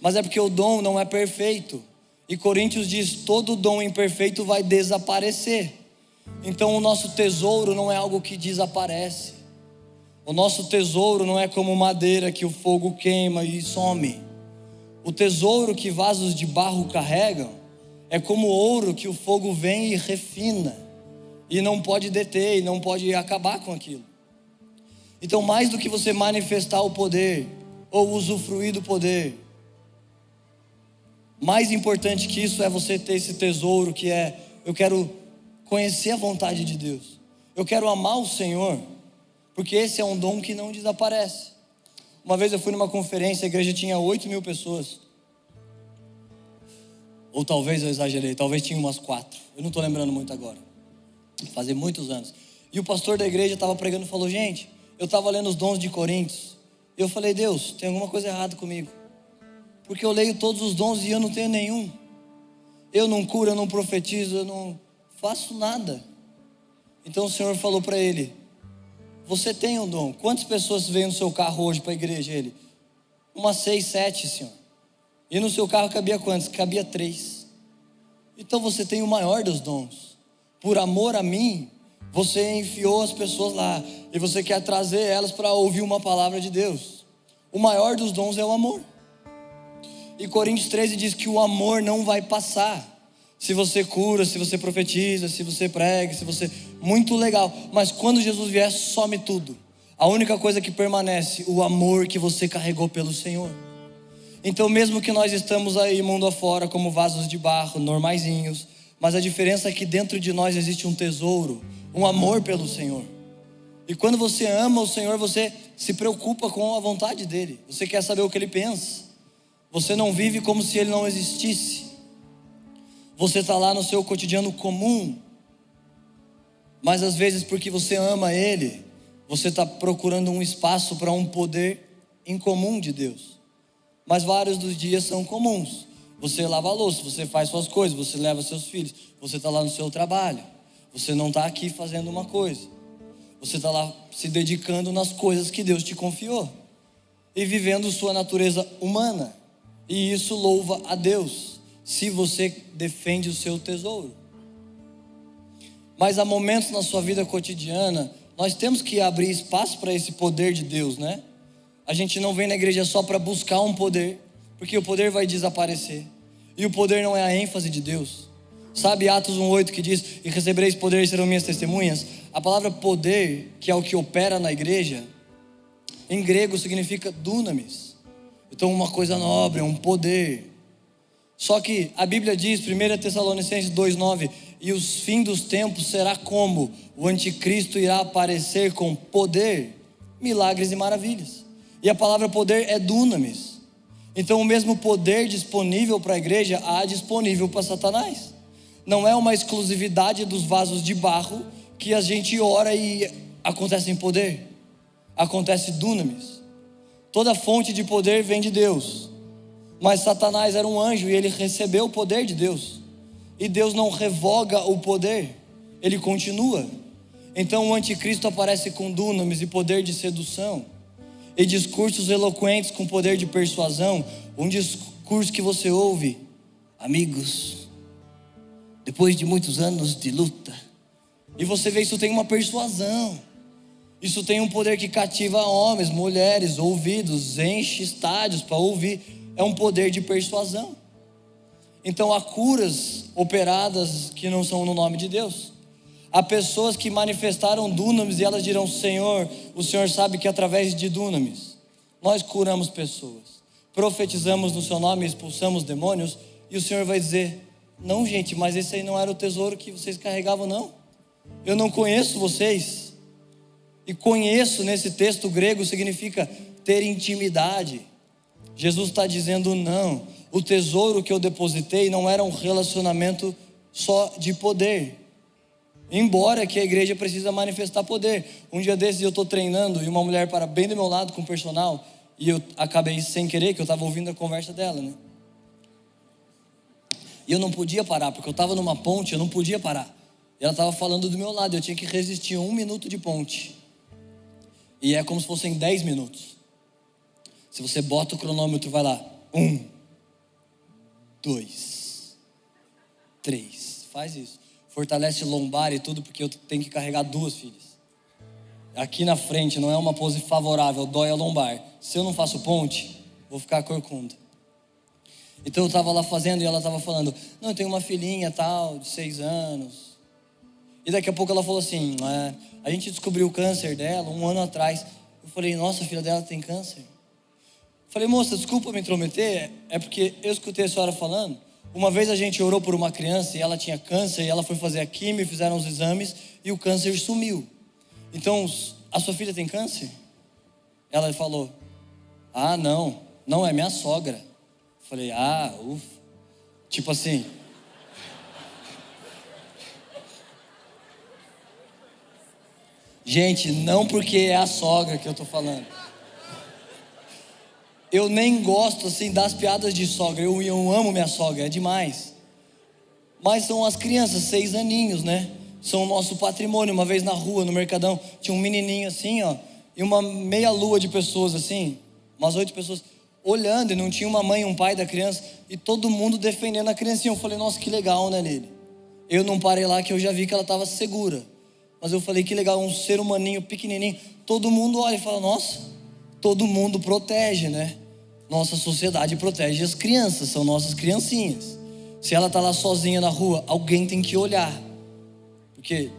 Mas é porque o dom não é perfeito. E Coríntios diz: todo dom imperfeito vai desaparecer. Então o nosso tesouro não é algo que desaparece. O nosso tesouro não é como madeira que o fogo queima e some. O tesouro que vasos de barro carregam é como ouro que o fogo vem e refina e não pode deter e não pode acabar com aquilo. Então, mais do que você manifestar o poder ou usufruir do poder, mais importante que isso é você ter esse tesouro que é eu quero conhecer a vontade de Deus. Eu quero amar o Senhor, porque esse é um dom que não desaparece. Uma vez eu fui numa conferência, a igreja tinha 8 mil pessoas. Ou talvez eu exagerei, talvez tinha umas quatro. Eu não estou lembrando muito agora. Fazia muitos anos. E o pastor da igreja estava pregando e falou: Gente, eu estava lendo os dons de Coríntios. Eu falei: Deus, tem alguma coisa errada comigo. Porque eu leio todos os dons e eu não tenho nenhum. Eu não curo, eu não profetizo, eu não faço nada. Então o Senhor falou para ele: Você tem um dom. Quantas pessoas vêm no seu carro hoje para a igreja? Ele: Umas seis, sete, Senhor. E no seu carro cabia quantos? Cabia três. Então você tem o maior dos dons. Por amor a mim, você enfiou as pessoas lá e você quer trazer elas para ouvir uma palavra de Deus. O maior dos dons é o amor. E Coríntios 13 diz que o amor não vai passar. Se você cura, se você profetiza, se você prega, se você. Muito legal. Mas quando Jesus vier, some tudo. A única coisa que permanece, o amor que você carregou pelo Senhor. Então, mesmo que nós estamos aí mundo afora como vasos de barro, normaisinhos, mas a diferença é que dentro de nós existe um tesouro, um amor pelo Senhor. E quando você ama o Senhor, você se preocupa com a vontade dele. Você quer saber o que ele pensa. Você não vive como se ele não existisse. Você está lá no seu cotidiano comum. Mas às vezes, porque você ama ele, você está procurando um espaço para um poder incomum de Deus mas vários dos dias são comuns. Você lava a louça, você faz suas coisas, você leva seus filhos, você está lá no seu trabalho, você não está aqui fazendo uma coisa, você está lá se dedicando nas coisas que Deus te confiou e vivendo sua natureza humana, e isso louva a Deus, se você defende o seu tesouro. Mas há momentos na sua vida cotidiana, nós temos que abrir espaço para esse poder de Deus, né? A gente não vem na igreja só para buscar um poder, porque o poder vai desaparecer. E o poder não é a ênfase de Deus. Sabe Atos 1:8 que diz: "E recebereis poder e serão minhas testemunhas"? A palavra poder, que é o que opera na igreja, em grego significa dunamis. Então uma coisa nobre, um poder. Só que a Bíblia diz, 1 Tessalonicenses 2:9, e os fim dos tempos será como o anticristo irá aparecer com poder, milagres e maravilhas. E a palavra poder é dunamis. Então, o mesmo poder disponível para a igreja há disponível para Satanás. Não é uma exclusividade dos vasos de barro que a gente ora e acontece em poder. Acontece dunamis. Toda fonte de poder vem de Deus. Mas Satanás era um anjo e ele recebeu o poder de Deus. E Deus não revoga o poder, ele continua. Então o anticristo aparece com dunamis e poder de sedução e discursos eloquentes com poder de persuasão, um discurso que você ouve, amigos, depois de muitos anos de luta, e você vê isso tem uma persuasão, isso tem um poder que cativa homens, mulheres, ouvidos, enche estádios para ouvir, é um poder de persuasão. Então há curas operadas que não são no nome de Deus. Há pessoas que manifestaram dunamis e elas dirão: Senhor, o Senhor sabe que através de dunamis nós curamos pessoas, profetizamos no Seu nome, expulsamos demônios, e o Senhor vai dizer: Não, gente, mas esse aí não era o tesouro que vocês carregavam, não. Eu não conheço vocês. E conheço nesse texto grego significa ter intimidade. Jesus está dizendo: não, o tesouro que eu depositei não era um relacionamento só de poder, Embora que a igreja precisa manifestar poder. Um dia desses eu estou treinando e uma mulher para bem do meu lado com o personal e eu acabei sem querer que eu estava ouvindo a conversa dela, né? E eu não podia parar porque eu estava numa ponte, eu não podia parar. E ela estava falando do meu lado, eu tinha que resistir um minuto de ponte. E é como se fossem dez minutos. Se você bota o cronômetro, vai lá. Um, dois, três. Faz isso. Fortalece lombar e tudo, porque eu tenho que carregar duas filhas. Aqui na frente não é uma pose favorável, dói a lombar. Se eu não faço ponte, vou ficar corcunda. Então eu estava lá fazendo e ela estava falando: Não, eu tenho uma filhinha tal, de seis anos. E daqui a pouco ela falou assim: é, A gente descobriu o câncer dela um ano atrás. Eu falei: Nossa, a filha dela tem câncer. Falei, moça, desculpa me intrometer, é porque eu escutei a senhora falando. Uma vez a gente orou por uma criança e ela tinha câncer, e ela foi fazer a quimio, fizeram os exames e o câncer sumiu. Então, a sua filha tem câncer? Ela falou: Ah, não, não é minha sogra. Falei: Ah, ufa. Tipo assim. Gente, não porque é a sogra que eu tô falando. Eu nem gosto assim das piadas de sogra. Eu, eu amo minha sogra, é demais. Mas são as crianças, seis aninhos, né? São o nosso patrimônio. Uma vez na rua, no Mercadão, tinha um menininho assim, ó, e uma meia lua de pessoas assim, umas oito pessoas olhando, e não tinha uma mãe um pai da criança, e todo mundo defendendo a criancinha. Eu falei, nossa, que legal, né, Lili? Eu não parei lá que eu já vi que ela estava segura. Mas eu falei, que legal, um ser humaninho pequenininho. Todo mundo olha e fala, nossa, todo mundo protege, né? Nossa sociedade protege as crianças, são nossas criancinhas. Se ela está lá sozinha na rua, alguém tem que olhar. Porque,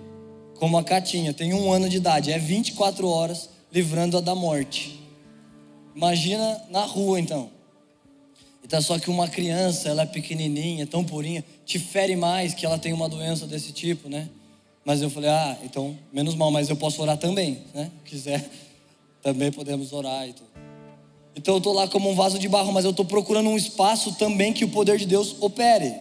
como a Catinha tem um ano de idade, é 24 horas livrando-a da morte. Imagina na rua então. Então, só que uma criança, ela é pequenininha, tão purinha, te fere mais que ela tem uma doença desse tipo, né? Mas eu falei, ah, então, menos mal, mas eu posso orar também, né? Se quiser, também podemos orar e tudo. Então eu estou lá como um vaso de barro, mas eu estou procurando um espaço também que o poder de Deus opere.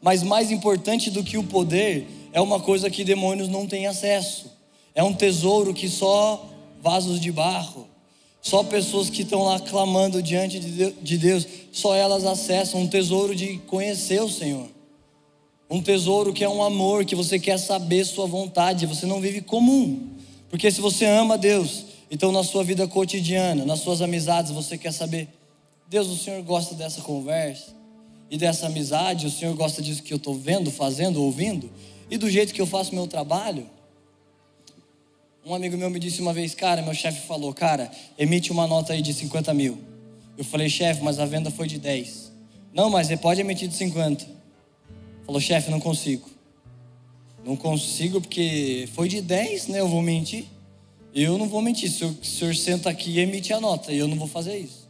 Mas mais importante do que o poder é uma coisa que demônios não têm acesso. É um tesouro que só vasos de barro, só pessoas que estão lá clamando diante de Deus, só elas acessam um tesouro de conhecer o Senhor. Um tesouro que é um amor, que você quer saber sua vontade, você não vive comum. Porque se você ama Deus, então, na sua vida cotidiana, nas suas amizades, você quer saber: Deus, o Senhor gosta dessa conversa e dessa amizade? O Senhor gosta disso que eu estou vendo, fazendo, ouvindo? E do jeito que eu faço meu trabalho? Um amigo meu me disse uma vez: Cara, meu chefe falou, cara, emite uma nota aí de 50 mil. Eu falei, chefe, mas a venda foi de 10. Não, mas você pode emitir de 50. Falou, chefe, não consigo. Não consigo porque foi de 10, né? Eu vou mentir. Eu não vou mentir, se o senhor senta aqui e emite a nota, eu não vou fazer isso.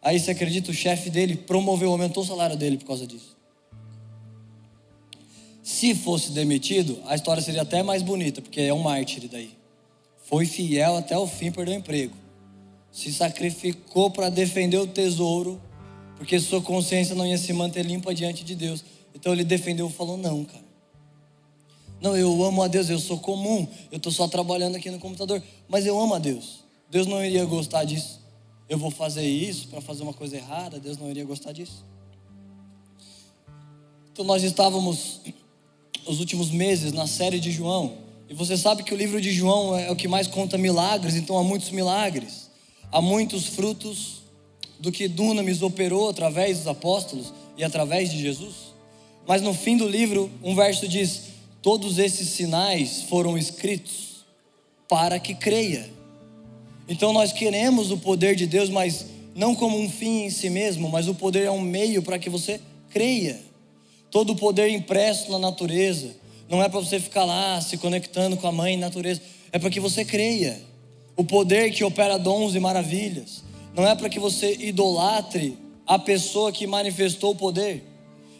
Aí você acredita, o chefe dele promoveu, aumentou o salário dele por causa disso. Se fosse demitido, a história seria até mais bonita, porque é um mártir daí. Foi fiel até o fim, perdeu o emprego. Se sacrificou para defender o tesouro, porque sua consciência não ia se manter limpa diante de Deus. Então ele defendeu e falou: Não, cara. Não, eu amo a Deus, eu sou comum, eu estou só trabalhando aqui no computador, mas eu amo a Deus. Deus não iria gostar disso. Eu vou fazer isso para fazer uma coisa errada, Deus não iria gostar disso. Então nós estávamos os últimos meses na série de João, e você sabe que o livro de João é o que mais conta milagres, então há muitos milagres, há muitos frutos do que Dunamis operou através dos apóstolos e através de Jesus. Mas no fim do livro, um verso diz: Todos esses sinais foram escritos para que creia. Então nós queremos o poder de Deus, mas não como um fim em si mesmo, mas o poder é um meio para que você creia. Todo o poder impresso na natureza não é para você ficar lá se conectando com a mãe natureza, é para que você creia. O poder que opera dons e maravilhas não é para que você idolatre a pessoa que manifestou o poder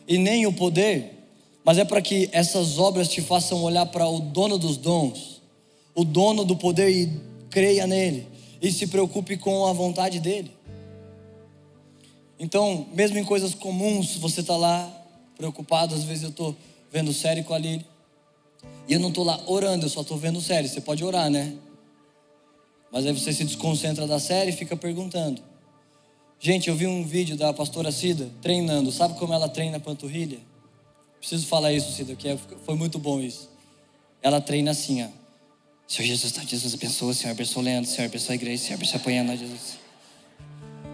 e nem o poder, mas é para que essas obras te façam olhar para o dono dos dons, o dono do poder e creia nele e se preocupe com a vontade dele. Então, mesmo em coisas comuns, você está lá preocupado. Às vezes eu estou vendo série com a Lili e eu não estou lá orando, eu só estou vendo série. Você pode orar, né? Mas aí você se desconcentra da série e fica perguntando. Gente, eu vi um vídeo da pastora Cida treinando. Sabe como ela treina a panturrilha? Preciso falar isso, Cida, que é, foi muito bom isso. Ela treina assim, ó. Senhor Jesus, tá, Jesus abençoa, Senhor abençoa Leandro, Senhor abençoa a igreja, Senhor abençoa apanhando, Jesus.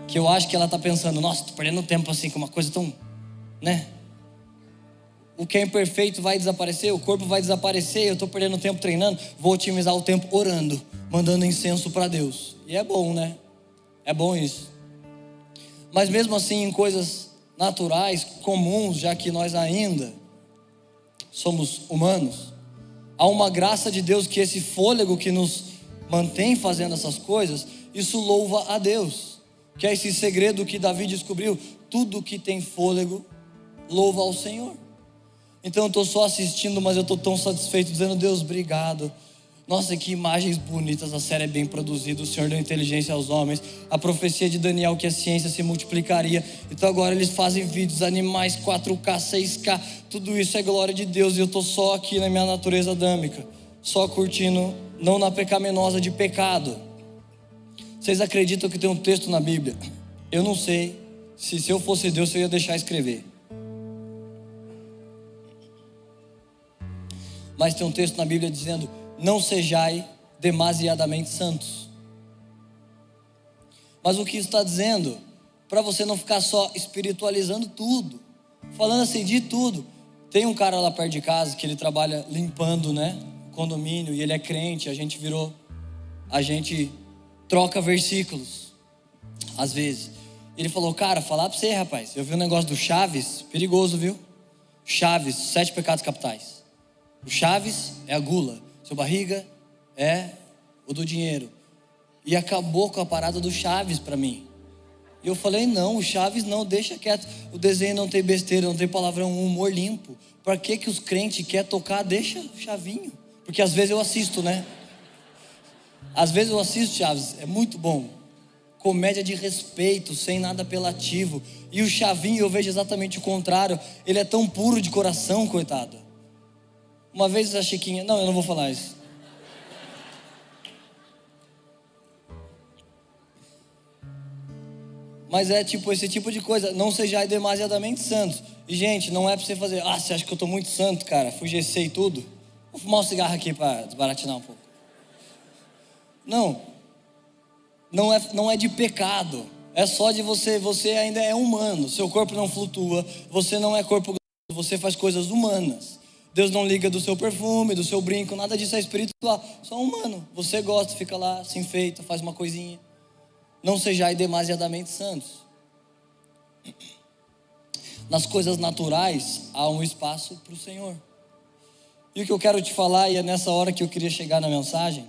Que eu acho que ela tá pensando, nossa, tô perdendo tempo assim com uma coisa tão, né? o que é imperfeito vai desaparecer, o corpo vai desaparecer, eu estou perdendo tempo treinando, vou otimizar o tempo orando, mandando incenso para Deus. E é bom, né? É bom isso. Mas mesmo assim, em coisas naturais, comuns, já que nós ainda somos humanos, há uma graça de Deus que esse fôlego que nos mantém fazendo essas coisas, isso louva a Deus. Que é esse segredo que Davi descobriu: tudo que tem fôlego louva ao Senhor. Então eu estou só assistindo, mas eu estou tão satisfeito, dizendo: Deus, obrigado. Nossa, que imagens bonitas, a série é bem produzida, o Senhor deu inteligência aos homens, a profecia de Daniel que a ciência se multiplicaria. Então agora eles fazem vídeos, animais 4K, 6K, tudo isso é glória de Deus e eu estou só aqui na minha natureza adâmica, só curtindo, não na pecaminosa de pecado. Vocês acreditam que tem um texto na Bíblia? Eu não sei se, se eu fosse Deus eu ia deixar escrever. Mas tem um texto na Bíblia dizendo: Não sejai demasiadamente santos. Mas o que está dizendo? Para você não ficar só espiritualizando tudo, falando assim de tudo. Tem um cara lá perto de casa que ele trabalha limpando, né? Condomínio e ele é crente. A gente virou, a gente troca versículos, às vezes. Ele falou, cara, falar para você, rapaz. Eu vi um negócio do Chaves, perigoso, viu? Chaves, sete pecados capitais. O Chaves é a gula, seu barriga é o do dinheiro. E acabou com a parada do Chaves para mim. E eu falei: não, o Chaves não, deixa quieto. O desenho não tem besteira, não tem palavrão, um humor limpo. Para que, que os crentes querem tocar? Deixa o chavinho. Porque às vezes eu assisto, né? Às vezes eu assisto Chaves, é muito bom. Comédia de respeito, sem nada apelativo. E o Chavinho eu vejo exatamente o contrário. Ele é tão puro de coração, coitado. Uma vez a Chiquinha. Não, eu não vou falar isso. Mas é tipo esse tipo de coisa. Não sejais demasiadamente santos. E, gente, não é pra você fazer. Ah, você acha que eu tô muito santo, cara? GC e tudo. Vou fumar um cigarro aqui para desbaratinar um pouco. Não. Não é, não é de pecado. É só de você. Você ainda é humano. Seu corpo não flutua. Você não é corpo. Você faz coisas humanas. Deus não liga do seu perfume, do seu brinco, nada disso é espiritual, só humano. Você gosta, fica lá, se enfeita, faz uma coisinha. Não sejais demasiadamente santos. Nas coisas naturais há um espaço para o Senhor. E o que eu quero te falar, e é nessa hora que eu queria chegar na mensagem,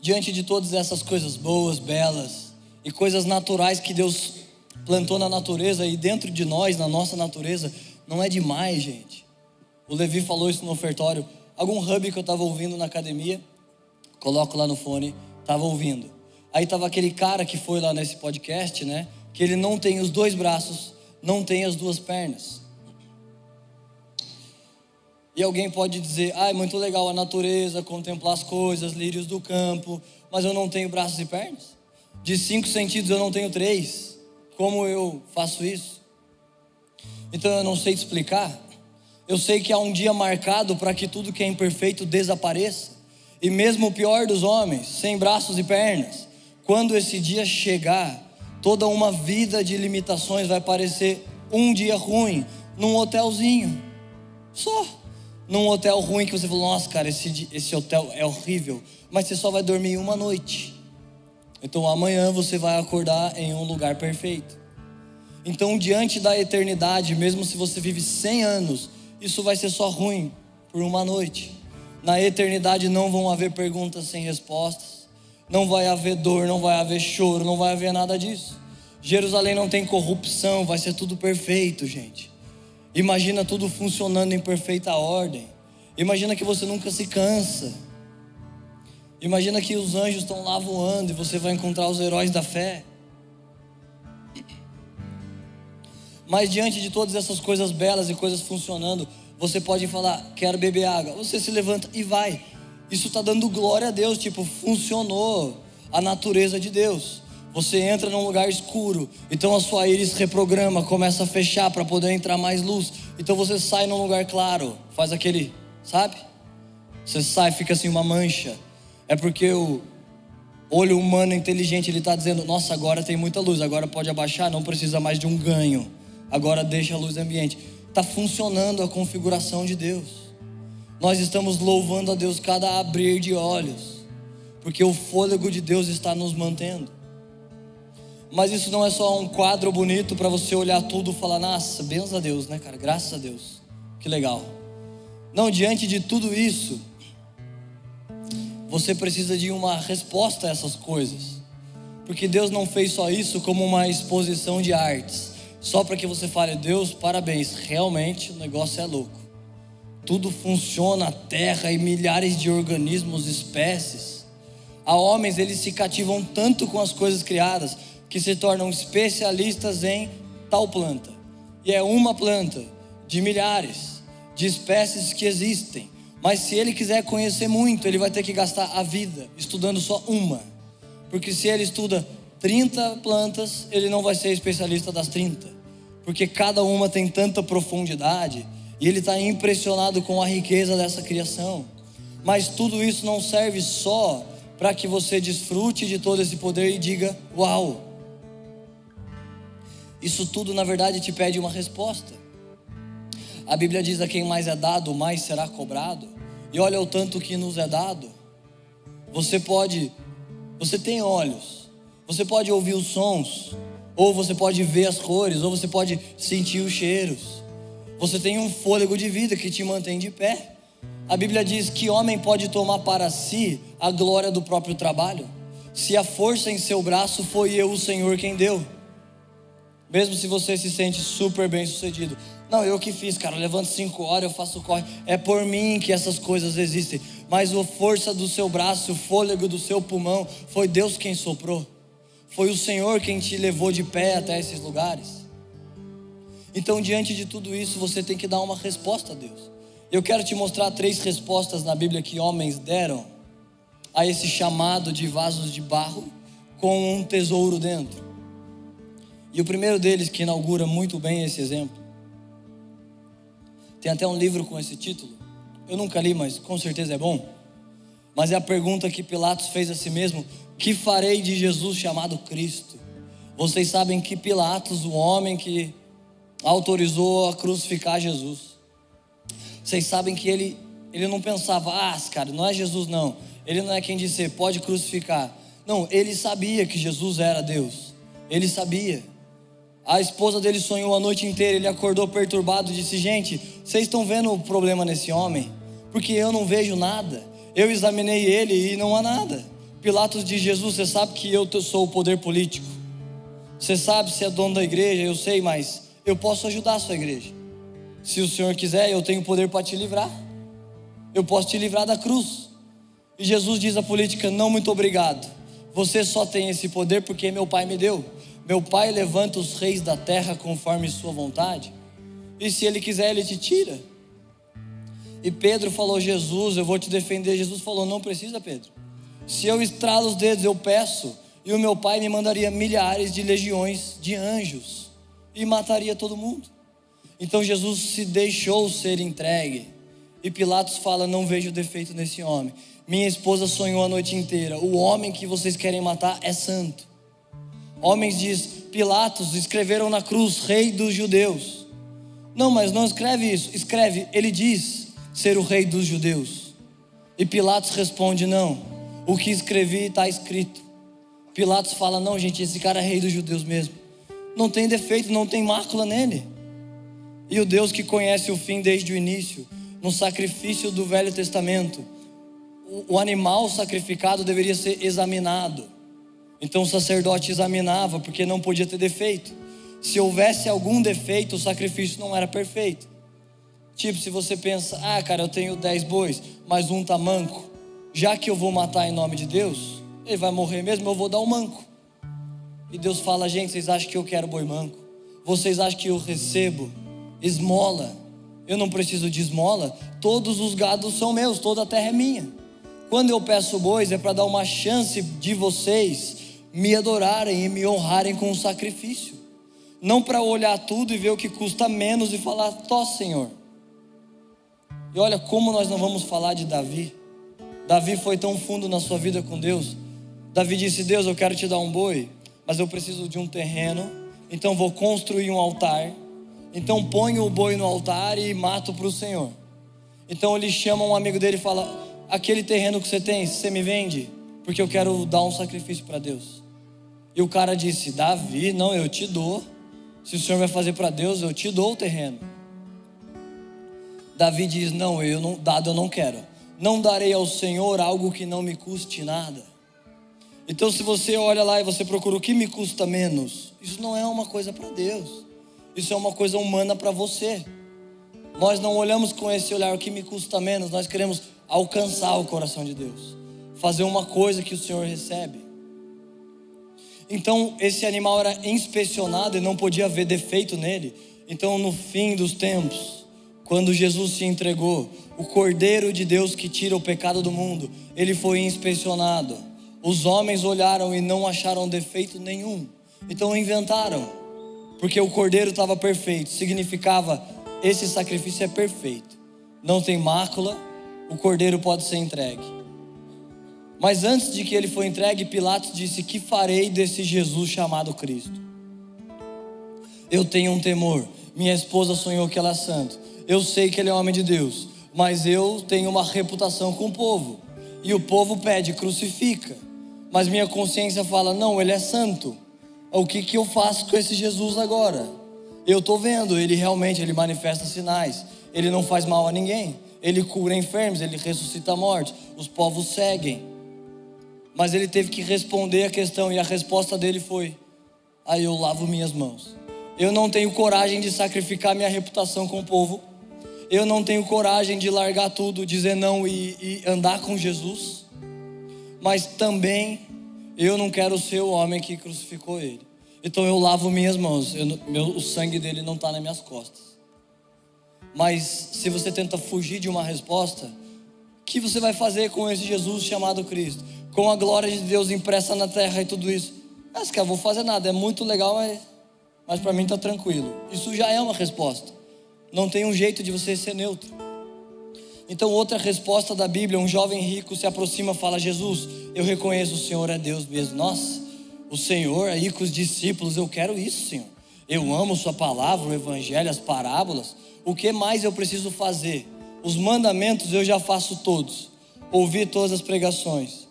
diante de todas essas coisas boas, belas e coisas naturais que Deus plantou na natureza e dentro de nós, na nossa natureza, não é demais, gente. O Levi falou isso no ofertório. Algum hub que eu estava ouvindo na academia, coloco lá no fone, estava ouvindo. Aí estava aquele cara que foi lá nesse podcast, né? Que ele não tem os dois braços, não tem as duas pernas. E alguém pode dizer, ah, é muito legal a natureza, contemplar as coisas, lírios do campo, mas eu não tenho braços e pernas. De cinco sentidos eu não tenho três. Como eu faço isso? Então eu não sei explicar. Eu sei que há um dia marcado para que tudo que é imperfeito desapareça. E mesmo o pior dos homens, sem braços e pernas, quando esse dia chegar, toda uma vida de limitações vai parecer um dia ruim num hotelzinho. Só. Num hotel ruim que você falou, nossa, cara, esse, esse hotel é horrível. Mas você só vai dormir uma noite. Então amanhã você vai acordar em um lugar perfeito. Então, diante da eternidade, mesmo se você vive 100 anos, isso vai ser só ruim por uma noite. Na eternidade não vão haver perguntas sem respostas, não vai haver dor, não vai haver choro, não vai haver nada disso. Jerusalém não tem corrupção, vai ser tudo perfeito, gente. Imagina tudo funcionando em perfeita ordem. Imagina que você nunca se cansa. Imagina que os anjos estão lá voando e você vai encontrar os heróis da fé. Mas diante de todas essas coisas belas e coisas funcionando, você pode falar, quero beber água. Você se levanta e vai. Isso está dando glória a Deus, tipo, funcionou a natureza de Deus. Você entra num lugar escuro, então a sua íris reprograma, começa a fechar para poder entrar mais luz. Então você sai num lugar claro, faz aquele, sabe? Você sai, fica assim uma mancha. É porque o olho humano inteligente ele está dizendo: Nossa, agora tem muita luz, agora pode abaixar, não precisa mais de um ganho agora deixa a luz ambiente. Está funcionando a configuração de Deus. Nós estamos louvando a Deus cada abrir de olhos, porque o fôlego de Deus está nos mantendo. Mas isso não é só um quadro bonito para você olhar tudo e falar, nossa, bênção a Deus, né, cara? Graças a Deus. Que legal. Não, diante de tudo isso, você precisa de uma resposta a essas coisas. Porque Deus não fez só isso como uma exposição de artes, só para que você fale, Deus, parabéns, realmente o negócio é louco. Tudo funciona, a terra e milhares de organismos, espécies. Há homens, eles se cativam tanto com as coisas criadas que se tornam especialistas em tal planta. E é uma planta de milhares de espécies que existem. Mas se ele quiser conhecer muito, ele vai ter que gastar a vida estudando só uma. Porque se ele estuda 30 plantas, ele não vai ser especialista das 30. Porque cada uma tem tanta profundidade e ele está impressionado com a riqueza dessa criação. Mas tudo isso não serve só para que você desfrute de todo esse poder e diga: Uau! Isso tudo, na verdade, te pede uma resposta. A Bíblia diz: a quem mais é dado, mais será cobrado. E olha o tanto que nos é dado. Você pode, você tem olhos, você pode ouvir os sons, ou você pode ver as cores, ou você pode sentir os cheiros. Você tem um fôlego de vida que te mantém de pé. A Bíblia diz que homem pode tomar para si a glória do próprio trabalho, se a força em seu braço foi eu, o Senhor, quem deu. Mesmo se você se sente super bem sucedido. Não, eu que fiz, cara. Eu levanto cinco horas, eu faço corre. É por mim que essas coisas existem. Mas a força do seu braço, o fôlego do seu pulmão, foi Deus quem soprou. Foi o Senhor quem te levou de pé até esses lugares. Então, diante de tudo isso, você tem que dar uma resposta a Deus. Eu quero te mostrar três respostas na Bíblia que homens deram a esse chamado de vasos de barro com um tesouro dentro. E o primeiro deles, que inaugura muito bem esse exemplo, tem até um livro com esse título. Eu nunca li, mas com certeza é bom. Mas é a pergunta que Pilatos fez a si mesmo: Que farei de Jesus chamado Cristo? Vocês sabem que Pilatos, o homem que autorizou a crucificar Jesus, vocês sabem que ele, ele não pensava, ah, cara, não é Jesus não. Ele não é quem disse, pode crucificar. Não, ele sabia que Jesus era Deus. Ele sabia. A esposa dele sonhou a noite inteira, ele acordou perturbado e disse: Gente, vocês estão vendo o problema nesse homem? Porque eu não vejo nada. Eu examinei ele e não há nada. Pilatos diz: Jesus, você sabe que eu sou o poder político. Você sabe se é dono da igreja, eu sei, mas eu posso ajudar a sua igreja. Se o Senhor quiser, eu tenho poder para te livrar. Eu posso te livrar da cruz. E Jesus diz à política: Não, muito obrigado. Você só tem esse poder porque meu pai me deu. Meu pai levanta os reis da terra conforme sua vontade, e se ele quiser, ele te tira. E Pedro falou: Jesus, eu vou te defender. Jesus falou: Não precisa, Pedro. Se eu estralo os dedos, eu peço, e o meu pai me mandaria milhares de legiões de anjos e mataria todo mundo. Então Jesus se deixou ser entregue. E Pilatos fala: Não vejo defeito nesse homem. Minha esposa sonhou a noite inteira. O homem que vocês querem matar é santo. Homens diz Pilatos escreveram na cruz rei dos judeus. Não, mas não escreve isso. Escreve, ele diz ser o rei dos judeus. E Pilatos responde: Não, o que escrevi está escrito. Pilatos fala: Não, gente, esse cara é rei dos judeus mesmo. Não tem defeito, não tem mácula nele. E o Deus que conhece o fim desde o início, no sacrifício do Velho Testamento, o animal sacrificado deveria ser examinado então o sacerdote examinava porque não podia ter defeito. Se houvesse algum defeito, o sacrifício não era perfeito. Tipo, se você pensa, ah, cara, eu tenho dez bois, mas um tá manco. Já que eu vou matar em nome de Deus, ele vai morrer mesmo, eu vou dar um manco. E Deus fala, gente, vocês acham que eu quero boi manco? Vocês acham que eu recebo esmola? Eu não preciso de esmola. Todos os gados são meus, toda a terra é minha. Quando eu peço bois é para dar uma chance de vocês me adorarem e me honrarem com o sacrifício. Não para olhar tudo e ver o que custa menos e falar, tó Senhor. E olha como nós não vamos falar de Davi. Davi foi tão fundo na sua vida com Deus. Davi disse: Deus, eu quero te dar um boi, mas eu preciso de um terreno, então vou construir um altar Então põe o boi no altar e mato para o Senhor. Então ele chama um amigo dele e fala: Aquele terreno que você tem, você me vende? Porque eu quero dar um sacrifício para Deus. E o cara disse: Davi, não, eu te dou. Se o Senhor vai fazer para Deus, eu te dou o terreno. Davi diz: Não, eu não, dado eu não quero. Não darei ao Senhor algo que não me custe nada. Então, se você olha lá e você procura o que me custa menos, isso não é uma coisa para Deus. Isso é uma coisa humana para você. Nós não olhamos com esse olhar o que me custa menos, nós queremos alcançar o coração de Deus, fazer uma coisa que o Senhor recebe. Então, esse animal era inspecionado e não podia haver defeito nele. Então, no fim dos tempos, quando Jesus se entregou, o Cordeiro de Deus que tira o pecado do mundo, ele foi inspecionado. Os homens olharam e não acharam defeito nenhum. Então inventaram, porque o Cordeiro estava perfeito, significava esse sacrifício é perfeito, não tem mácula, o Cordeiro pode ser entregue. Mas antes de que ele foi entregue, Pilatos disse: Que farei desse Jesus chamado Cristo? Eu tenho um temor. Minha esposa sonhou que ela é santo. Eu sei que ele é homem de Deus, mas eu tenho uma reputação com o povo. E o povo pede, crucifica. Mas minha consciência fala: Não, ele é santo. O que, que eu faço com esse Jesus agora? Eu estou vendo, ele realmente ele manifesta sinais. Ele não faz mal a ninguém. Ele cura enfermos, ele ressuscita a morte. Os povos seguem. Mas ele teve que responder a questão e a resposta dele foi: Aí eu lavo minhas mãos. Eu não tenho coragem de sacrificar minha reputação com o povo. Eu não tenho coragem de largar tudo, dizer não e, e andar com Jesus. Mas também eu não quero ser o homem que crucificou ele. Então eu lavo minhas mãos. Eu, meu, o sangue dele não está nas minhas costas. Mas se você tenta fugir de uma resposta, o que você vai fazer com esse Jesus chamado Cristo? com a glória de Deus impressa na terra e tudo isso. Mas que eu vou fazer nada, é muito legal, mas, mas para mim está tranquilo. Isso já é uma resposta. Não tem um jeito de você ser neutro. Então, outra resposta da Bíblia: um jovem rico se aproxima e fala: Jesus, eu reconheço o Senhor é Deus mesmo. Nossa, o Senhor aí com os discípulos, eu quero isso, Senhor. Eu amo Sua palavra, o Evangelho, as parábolas. O que mais eu preciso fazer? Os mandamentos eu já faço todos. Ouvi todas as pregações.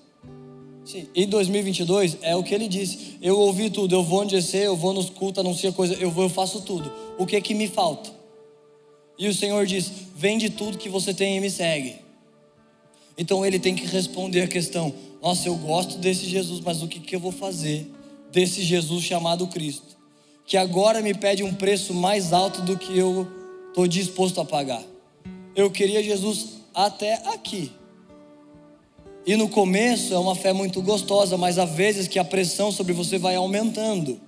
Sim, em 2022 é o que ele disse. Eu ouvi tudo, eu vou onde ser, eu vou nos cultos, anuncio coisa, eu vou, eu faço tudo. O que é que me falta? E o Senhor diz: vende tudo que você tem e me segue. Então ele tem que responder a questão: nossa, eu gosto desse Jesus, mas o que, que eu vou fazer desse Jesus chamado Cristo? Que agora me pede um preço mais alto do que eu estou disposto a pagar. Eu queria Jesus até aqui. E no começo é uma fé muito gostosa, mas há vezes que a pressão sobre você vai aumentando,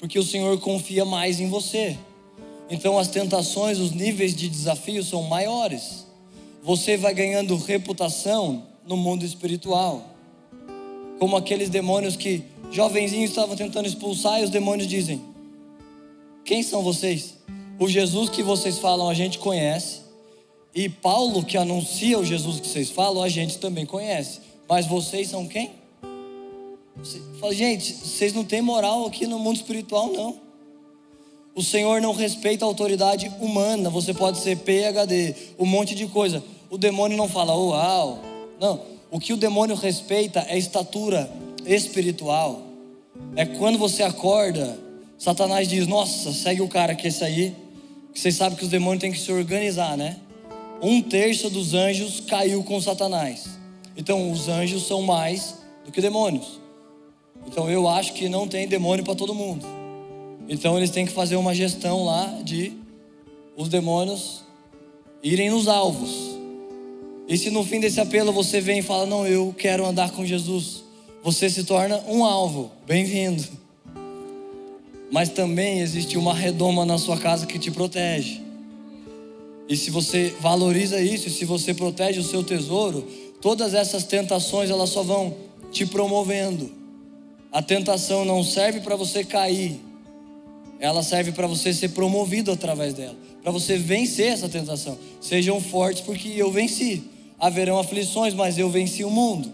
porque o Senhor confia mais em você. Então as tentações, os níveis de desafio são maiores. Você vai ganhando reputação no mundo espiritual. Como aqueles demônios que jovenzinhos estavam tentando expulsar e os demônios dizem: Quem são vocês? O Jesus que vocês falam a gente conhece. E Paulo, que anuncia o Jesus que vocês falam, a gente também conhece. Mas vocês são quem? Você fala, gente, vocês não têm moral aqui no mundo espiritual, não. O Senhor não respeita a autoridade humana. Você pode ser PhD, um monte de coisa. O demônio não fala, uau. Não. O que o demônio respeita é estatura espiritual. É quando você acorda, Satanás diz: Nossa, segue o cara que esse aí. Que vocês sabem que os demônios têm que se organizar, né? Um terço dos anjos caiu com Satanás. Então, os anjos são mais do que demônios. Então, eu acho que não tem demônio para todo mundo. Então, eles têm que fazer uma gestão lá de os demônios irem nos alvos. E se no fim desse apelo você vem e fala: Não, eu quero andar com Jesus, você se torna um alvo. Bem-vindo. Mas também existe uma redoma na sua casa que te protege. E se você valoriza isso, se você protege o seu tesouro, Todas essas tentações, elas só vão te promovendo. A tentação não serve para você cair, ela serve para você ser promovido através dela, para você vencer essa tentação. Sejam fortes, porque eu venci. Haverão aflições, mas eu venci o mundo.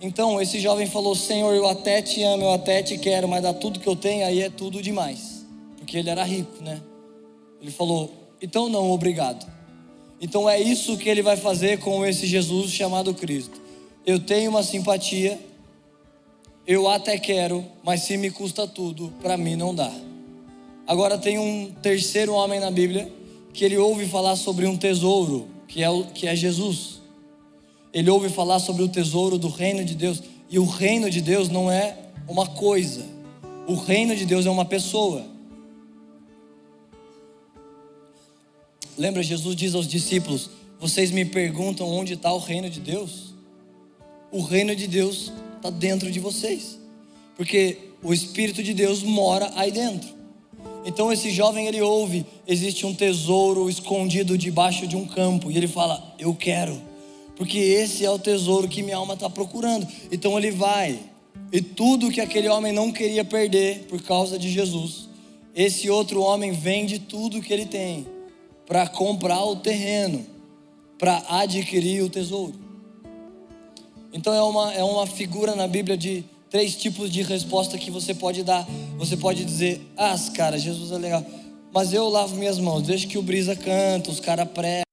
Então, esse jovem falou: Senhor, eu até te amo, eu até te quero, mas dá tudo que eu tenho, aí é tudo demais. porque ele era rico, né? Ele falou: então não, obrigado. Então é isso que ele vai fazer com esse Jesus chamado Cristo. Eu tenho uma simpatia, eu até quero, mas se me custa tudo, para mim não dá. Agora tem um terceiro homem na Bíblia que ele ouve falar sobre um tesouro, que é, o, que é Jesus. Ele ouve falar sobre o tesouro do reino de Deus. E o reino de Deus não é uma coisa, o reino de Deus é uma pessoa. Lembra, Jesus diz aos discípulos: Vocês me perguntam onde está o reino de Deus? O reino de Deus está dentro de vocês, porque o Espírito de Deus mora aí dentro. Então esse jovem ele ouve, existe um tesouro escondido debaixo de um campo e ele fala: Eu quero, porque esse é o tesouro que minha alma está procurando. Então ele vai e tudo que aquele homem não queria perder por causa de Jesus, esse outro homem vende tudo que ele tem para comprar o terreno, para adquirir o tesouro. Então é uma, é uma figura na Bíblia de três tipos de resposta que você pode dar. Você pode dizer, ah, cara, Jesus é legal, mas eu lavo minhas mãos, deixa que o brisa canta, os caras pregam,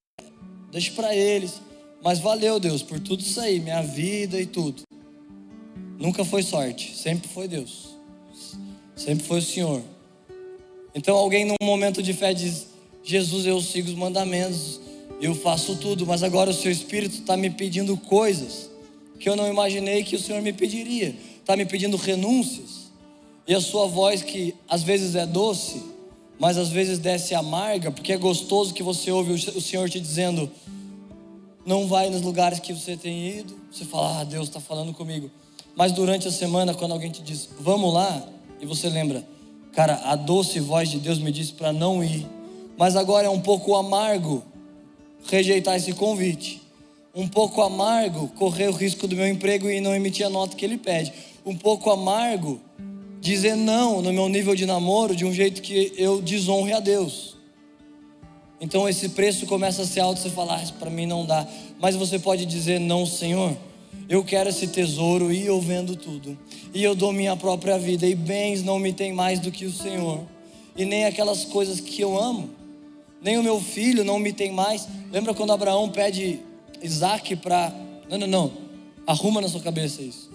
deixa para eles. Mas valeu, Deus, por tudo isso aí, minha vida e tudo. Nunca foi sorte, sempre foi Deus. Sempre foi o Senhor. Então alguém num momento de fé diz: Jesus, eu sigo os mandamentos, eu faço tudo, mas agora o seu Espírito está me pedindo coisas que eu não imaginei que o Senhor me pediria, está me pedindo renúncias, e a sua voz, que às vezes é doce, mas às vezes desce amarga, porque é gostoso que você ouve o Senhor te dizendo: não vai nos lugares que você tem ido, você fala, ah, Deus está falando comigo, mas durante a semana, quando alguém te diz, vamos lá, e você lembra, cara, a doce voz de Deus me disse para não ir. Mas agora é um pouco amargo rejeitar esse convite. Um pouco amargo correr o risco do meu emprego e não emitir a nota que ele pede. Um pouco amargo dizer não no meu nível de namoro de um jeito que eu desonre a Deus. Então esse preço começa a ser alto, você fala, ah, para mim não dá. Mas você pode dizer, não, Senhor, eu quero esse tesouro e eu vendo tudo. E eu dou minha própria vida, e bens não me tem mais do que o Senhor. E nem aquelas coisas que eu amo nem o meu filho não me tem mais. Lembra quando Abraão pede Isaac para. Não, não, não. Arruma na sua cabeça isso.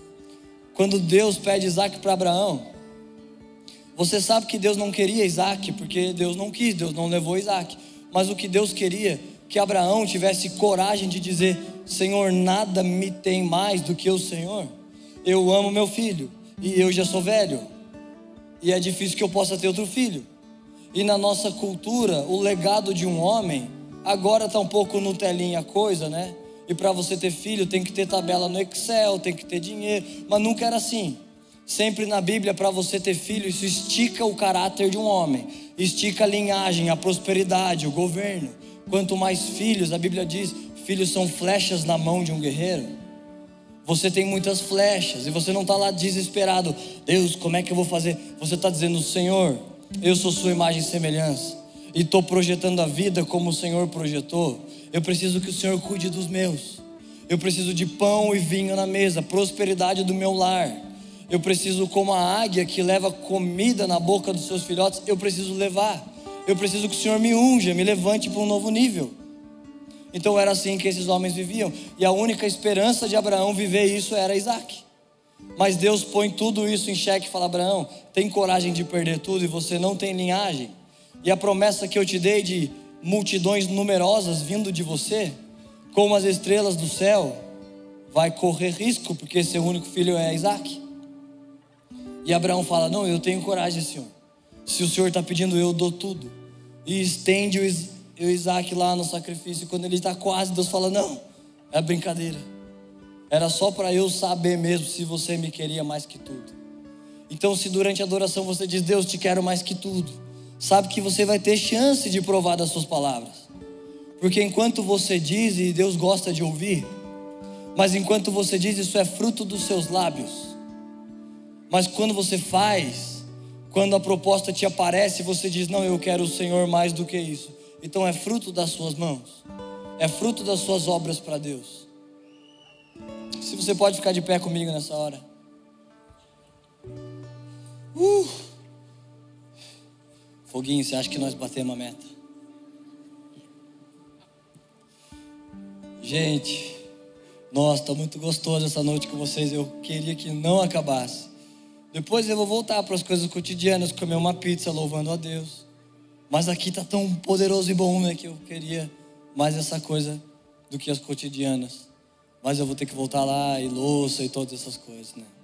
Quando Deus pede Isaac para Abraão, você sabe que Deus não queria Isaac, porque Deus não quis, Deus não levou Isaac. Mas o que Deus queria, que Abraão tivesse coragem de dizer: Senhor, nada me tem mais do que o Senhor. Eu amo meu filho, e eu já sou velho, e é difícil que eu possa ter outro filho. E na nossa cultura, o legado de um homem, agora está um pouco no telinha a coisa, né? E para você ter filho tem que ter tabela no Excel, tem que ter dinheiro, mas nunca era assim. Sempre na Bíblia, para você ter filho, isso estica o caráter de um homem, estica a linhagem, a prosperidade, o governo. Quanto mais filhos, a Bíblia diz, filhos são flechas na mão de um guerreiro. Você tem muitas flechas e você não está lá desesperado. Deus, como é que eu vou fazer? Você está dizendo, Senhor, eu sou sua imagem e semelhança. E estou projetando a vida como o Senhor projetou. Eu preciso que o Senhor cuide dos meus. Eu preciso de pão e vinho na mesa, prosperidade do meu lar. Eu preciso, como a águia que leva comida na boca dos seus filhotes, eu preciso levar. Eu preciso que o Senhor me unja, me levante para um novo nível. Então era assim que esses homens viviam. E a única esperança de Abraão viver isso era Isaac. Mas Deus põe tudo isso em xeque e fala: Abraão, tem coragem de perder tudo e você não tem linhagem? E a promessa que eu te dei de multidões numerosas vindo de você, como as estrelas do céu, vai correr risco, porque seu único filho é Isaac. E Abraão fala: Não, eu tenho coragem, Senhor. Se o Senhor está pedindo, eu dou tudo. E estende o Isaac lá no sacrifício. Quando ele está quase, Deus fala: Não, é brincadeira. Era só para eu saber mesmo se você me queria mais que tudo. Então, se durante a adoração você diz, Deus, te quero mais que tudo, sabe que você vai ter chance de provar das suas palavras. Porque enquanto você diz, e Deus gosta de ouvir, mas enquanto você diz, isso é fruto dos seus lábios. Mas quando você faz, quando a proposta te aparece, você diz, não, eu quero o Senhor mais do que isso. Então é fruto das suas mãos, é fruto das suas obras para Deus. Se você pode ficar de pé comigo nessa hora. Uh. Foguinho, você acha que nós batemos a meta? Gente, nossa, está muito gostoso essa noite com vocês. Eu queria que não acabasse. Depois eu vou voltar para as coisas cotidianas, comer uma pizza louvando a Deus. Mas aqui tá tão poderoso e bom, né, que eu queria mais essa coisa do que as cotidianas. Mas eu vou ter que voltar lá e louça e todas essas coisas, né?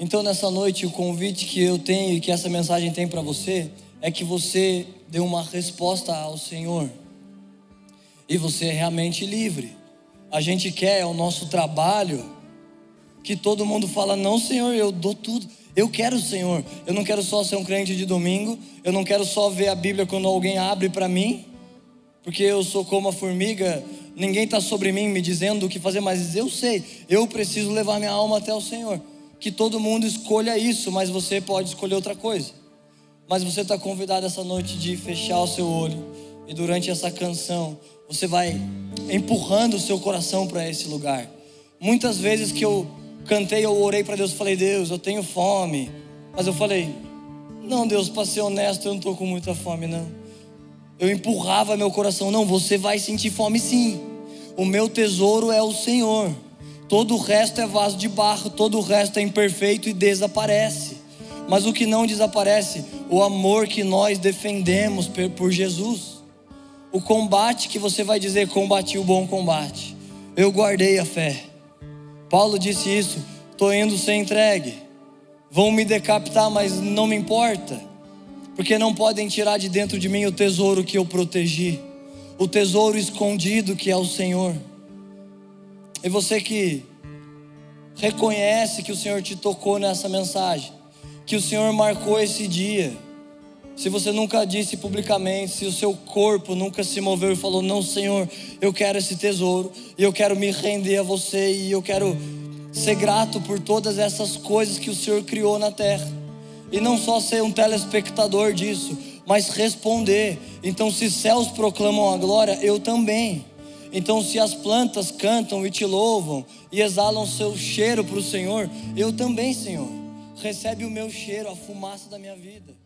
Então nessa noite o convite que eu tenho e que essa mensagem tem para você é que você dê uma resposta ao Senhor. E você é realmente livre. A gente quer o nosso trabalho que todo mundo fala: Não, Senhor, eu dou tudo. Eu quero o Senhor. Eu não quero só ser um crente de domingo. Eu não quero só ver a Bíblia quando alguém abre para mim. Porque eu sou como a formiga. Ninguém está sobre mim me dizendo o que fazer, mas eu sei. Eu preciso levar minha alma até o Senhor. Que todo mundo escolha isso, mas você pode escolher outra coisa. Mas você está convidado essa noite de fechar o seu olho. E durante essa canção, você vai empurrando o seu coração para esse lugar. Muitas vezes que eu cantei, eu orei para Deus, falei, Deus, eu tenho fome. Mas eu falei, não, Deus, para ser honesto, eu não estou com muita fome, não. Eu empurrava meu coração, não, você vai sentir fome sim. O meu tesouro é o Senhor. Todo o resto é vaso de barro, todo o resto é imperfeito e desaparece. Mas o que não desaparece, o amor que nós defendemos por Jesus. O combate que você vai dizer, combati o bom combate. Eu guardei a fé. Paulo disse isso: estou indo ser entregue. Vão me decapitar, mas não me importa, porque não podem tirar de dentro de mim o tesouro que eu protegi, o tesouro escondido que é o Senhor. E você que reconhece que o Senhor te tocou nessa mensagem, que o Senhor marcou esse dia, se você nunca disse publicamente, se o seu corpo nunca se moveu e falou: Não, Senhor, eu quero esse tesouro, e eu quero me render a você, e eu quero ser grato por todas essas coisas que o Senhor criou na terra, e não só ser um telespectador disso, mas responder. Então, se céus proclamam a glória, eu também. Então, se as plantas cantam e te louvam e exalam seu cheiro para o Senhor, eu também, Senhor. Recebe o meu cheiro, a fumaça da minha vida.